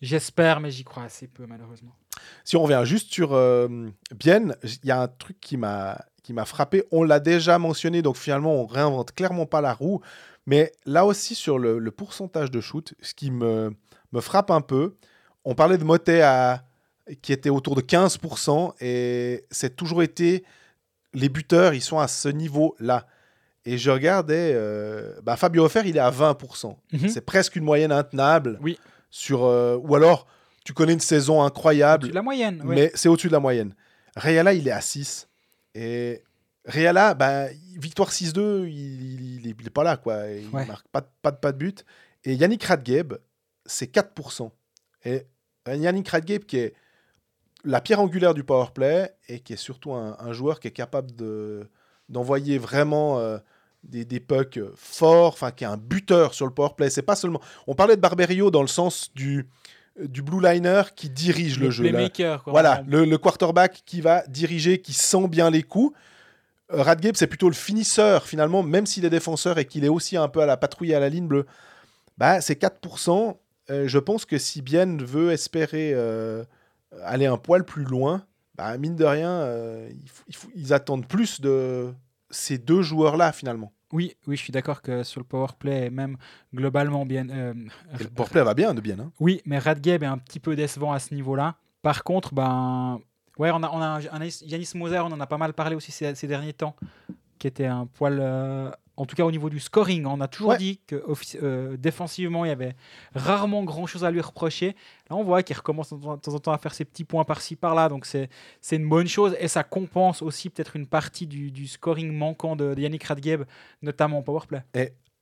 j'espère, mais j'y crois assez peu, malheureusement. Si on revient juste sur euh, Bienne, il y a un truc qui m'a qui m'a frappé. On l'a déjà mentionné, donc finalement, on réinvente clairement pas la roue. Mais là aussi, sur le, le pourcentage de shoot, ce qui me, me frappe un peu, on parlait de Motet à, qui était autour de 15%, et c'est toujours été les buteurs, ils sont à ce niveau-là. Et je regardais, euh, bah, Fabio Offer, il est à 20%. Mhm. C'est presque une moyenne intenable. Oui. Sur, euh, ou alors, tu connais une saison incroyable, de la moyenne. ouais. mais c'est au-dessus de la moyenne. Reala, il est à 6. Et Reala, bah, victoire 6-2, il n'est pas là. quoi. Il Ouais. marque pas, de- pas, de- pas de but. Et Yannick Radgeb, c'est 4%. Et Yannick Radgeb, qui est la pierre angulaire du powerplay et qui est surtout un, un joueur qui est capable de- d'envoyer vraiment euh, des, des pucks forts, enfin qui est un buteur sur le powerplay. C'est pas seulement. On parlait de Barberio dans le sens du, du blue liner qui dirige le, jeu. là. playmaker, quoi. Voilà, le, le quarterback qui va diriger, qui sent bien les coups. Euh, Radgeb, c'est plutôt le finisseur, finalement, même s'il est défenseur et qu'il est aussi un peu à la patrouille à la ligne bleue. Bah, c'est 4%. Euh, je pense que si Bien veut espérer euh, aller un poil plus loin, bah, mine de rien, euh, il faut- il faut- ils attendent plus de ces deux joueurs-là, finalement. Oui, oui, je suis d'accord que sur le power play, et même globalement bien. euh, le powerplay va bien de Bien. hein. Oui, mais Radgeb est un petit peu décevant à ce niveau-là. Par contre, ben, ouais, on a, on a un- un Yanis Moser, on en a pas mal parlé aussi ces, ces derniers temps, qui était un poil, euh, en tout cas au niveau du scoring, on a toujours Ouais. dit que euh, défensivement, il y avait rarement grand-chose à lui reprocher. Là, on voit qu'il recommence de temps en- temps à faire ses petits points par-ci, par-là, donc c'est une bonne chose et ça compense aussi peut-être une partie du, du scoring manquant de, de Yannick Radgeb, notamment en powerplay.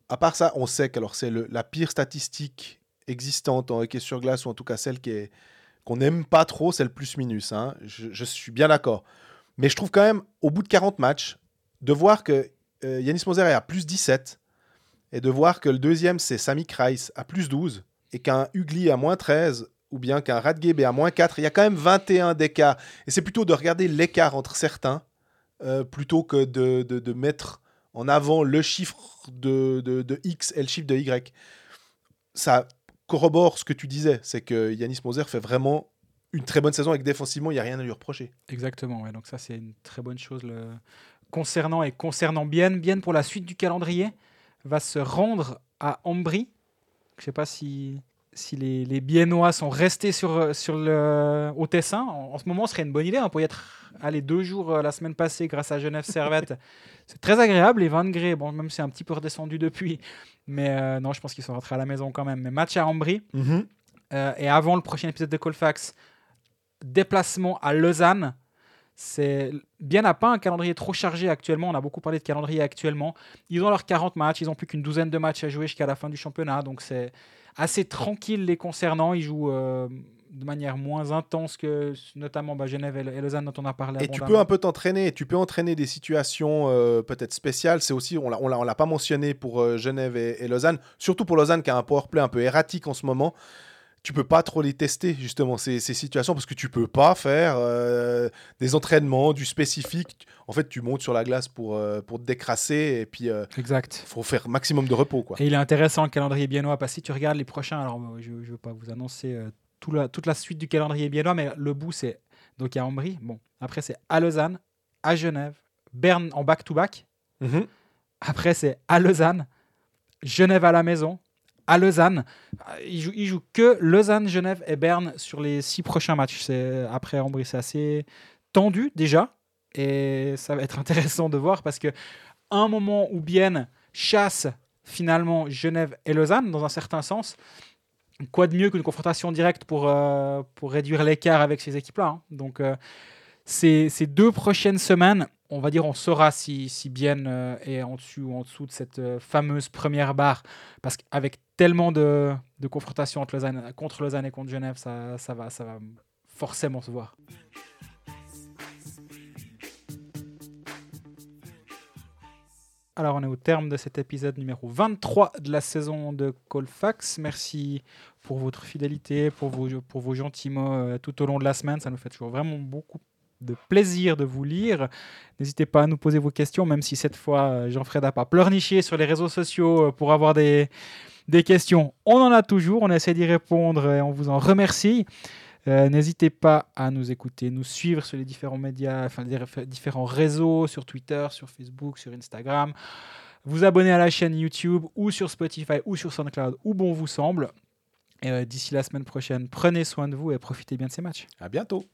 À part ça, on sait que c'est la pire statistique existante en hockey sur glace, ou en tout cas celle qui est qu'on n'aime pas trop, c'est le plus-minus. hein. Je, je suis bien d'accord. Mais je trouve quand même, au bout de 40 matchs, de voir que Yanis Moser est à plus 17 et de voir que le deuxième, c'est Sami Kreis à plus 12 et qu'un Ugly à moins 13 ou bien qu'un Radgeb est à moins 4, il y a quand même 21 d'écart. Et c'est plutôt de regarder l'écart entre certains euh, plutôt que de, de- mettre en avant le chiffre de, de- X et le chiffre de Y. Ça corrobore ce que tu disais, c'est que Yanis Moser fait vraiment une très bonne saison que défensivement, il n'y a rien à lui reprocher. Exactement, ouais. donc ça c'est une très bonne chose. Concernant et concernant Bien, Bien pour la suite du calendrier va se rendre à Ambry. Je ne sais pas si, si les, les Biennois sont restés sur, sur le, au Tessin. En, en ce moment, ce serait une bonne idée hein, pour y être allé deux jours euh, la semaine passée grâce à Genève Servette. c'est très agréable, les 20 degrés, bon, même si c'est un petit peu redescendu depuis. Mais euh, non, je pense qu'ils sont rentrés à la maison quand même. Mais match à Ambry. Euh, et avant le prochain épisode de Colfax, déplacement à Lausanne. C'est bien n'a pas un calendrier trop chargé actuellement. On a beaucoup parlé de calendrier actuellement. Ils ont leurs 40 matchs. Ils ont plus qu'une douzaine de matchs à jouer jusqu'à la fin du championnat. Donc c'est assez tranquille les concernant. Ils jouent euh, de manière moins intense que notamment bah, Genève et, Lausanne dont on a parlé. Et tu peux un peu t'entraîner, tu peux entraîner des situations euh, peut-être spéciales. C'est aussi, on on l'a pas mentionné pour euh, Genève et, et Lausanne, surtout pour Lausanne qui a un powerplay un peu erratique en ce moment. Tu peux pas trop les tester justement ces, ces situations parce que tu peux pas faire euh, des entraînements, du spécifique. En fait, tu montes sur la glace pour, euh, pour te décrasser et puis il Exact. faut faire maximum de repos quoi. Et il est intéressant le calendrier biennois parce que si tu regardes les prochains, alors euh, je ne veux pas vous annoncer euh, tout la- toute la suite du calendrier biennois, mais le bout c'est donc il y a Ambry, bon, après c'est à Lausanne, à Genève, Berne en back-to-back, Mhm. après c'est à Lausanne, Genève à la maison, à Lausanne. Euh, Il joue, joue que Lausanne, Genève et Berne sur les six prochains matchs. C'est après Ambry, c'est assez tendu déjà et ça va être intéressant de voir parce que un moment où Bienne chasse finalement Genève et Lausanne dans un certain sens. Quoi de mieux qu'une confrontation directe pour, euh, pour réduire l'écart avec ces équipes-là hein. Donc, euh, ces, ces deux prochaines semaines, on va dire, on saura si, si Bienne est en dessus ou en dessous de cette fameuse première barre. Parce qu'avec tellement de, confrontations entre Lausanne, contre Lausanne et contre Genève, ça, ça, va, ça va forcément se voir. Alors, on est au terme de cet épisode numéro 23 de la saison de Colfax. Merci pour votre fidélité, pour vos, pour vos gentils mots euh, tout au long de la semaine. Ça nous fait toujours vraiment beaucoup de plaisir de vous lire. N'hésitez pas à nous poser vos questions, même si cette fois, euh, Jean-Fred n'a pas pleurniché sur les réseaux sociaux euh, pour avoir des, Des questions, on en a toujours. On essaie d'y répondre et on vous en remercie. Euh, N'hésitez pas à nous écouter, nous suivre sur les différents médias, enfin les différents réseaux, sur Twitter, sur Facebook, sur Instagram. Vous abonner à la chaîne YouTube ou sur Spotify ou sur SoundCloud, où bon vous semble. Euh, d'ici la semaine prochaine, prenez soin de vous et profitez bien de ces matchs. À bientôt.